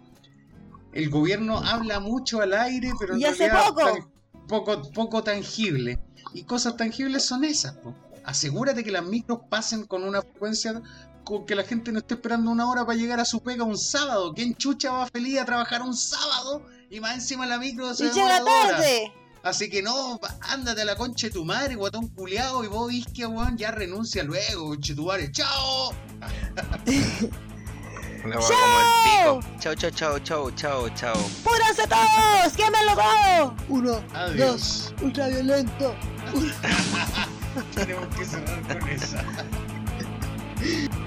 el gobierno habla mucho al aire, pero en Y hace realidad poco. Poco, poco tangible. Y cosas tangibles son esas. po. Asegúrate que las micros pasen con una frecuencia con que la gente no esté esperando una hora para llegar a su pega un sábado. ¿Quién chucha va feliz a trabajar un sábado? Y más encima la micro se Y llega tarde. Así que no, ándate a la concha de tu madre, guatón culiao, y vos Isquia, weón, ya renuncia luego, tu madre. ¡Chao! Una hueá como el pico. Chao, chao, chao, chao, chao, chao. ¡Púranse todos! ¡Quémenlo todo! Uno, Adiós. ultraviolento. Tenemos que cerrar con esa.